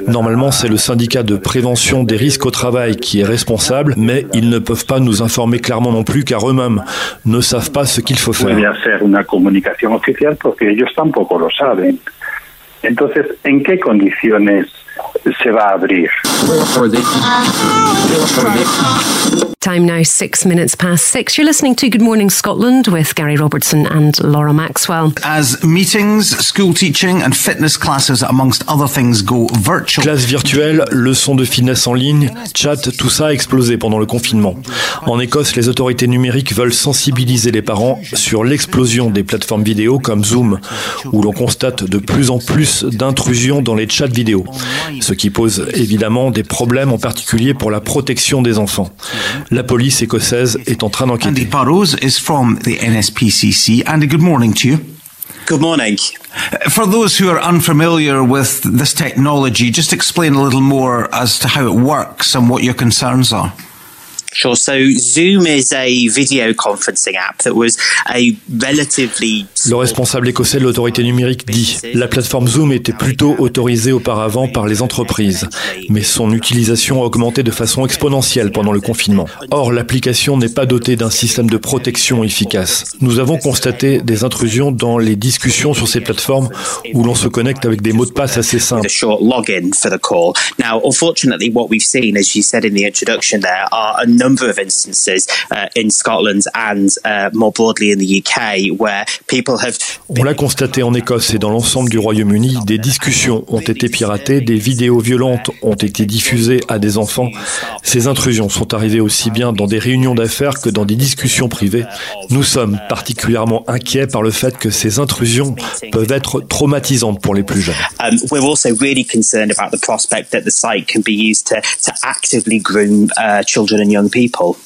Normalement, c'est le syndicat de prévention des risques au travail qui est responsable, mais ils ne peuvent pas nous informer clairement non plus car eux-mêmes ne savent pas ce qu'il faut faire. hacer una comunicación oficial porque ellos tampoco lo saben. Entonces, ¿en qué condiciones se va a abrir? Time now, six minutes past six. You're listening to Good Morning Scotland with Gary Robertson and Laura Maxwell. As meetings, school teaching, and fitness classes, amongst other things, go virtual. Classe virtuelle, leçons de finesse en ligne, chat, tout ça a explosé pendant le confinement. En Écosse, les autorités numériques veulent sensibiliser les parents sur l'explosion des plateformes vidéo comme Zoom, où l'on constate de plus en plus d'intrusions dans les chats vidéo, ce qui pose évidemment des problèmes en particulier pour la protection des enfants. La police écossaise est en train Andy d'enquêter. Burrows is from the NSPCC. Andy, good morning to you. Good morning. Uh, for those who are unfamiliar with this technology, just explain a little more as to how it works and what your concerns are. Sure. So Zoom is a video conferencing app that was a relatively Le responsable écossais de l'autorité numérique dit La plateforme Zoom était plutôt autorisée auparavant par les entreprises, mais son utilisation a augmenté de façon exponentielle pendant le confinement. Or, l'application n'est pas dotée d'un système de protection efficace. Nous avons constaté des intrusions dans les discussions sur ces plateformes où l'on se connecte avec des mots de passe assez simples. Number of instances uh, in Scotland and uh, more broadly in the UK where people have On l'a constaté en Écosse et dans l'ensemble du Royaume-Uni, des discussions ont été piratées, des vidéos violentes ont été diffusées à des enfants. Ces intrusions sont arrivées aussi bien dans des réunions d'affaires que dans des discussions privées. Nous sommes particulièrement inquiets par le fait que ces intrusions peuvent être traumatisantes pour les plus jeunes. Um, we're also really concerned about the prospect that the site can be used to, to actively groom uh, children and young people.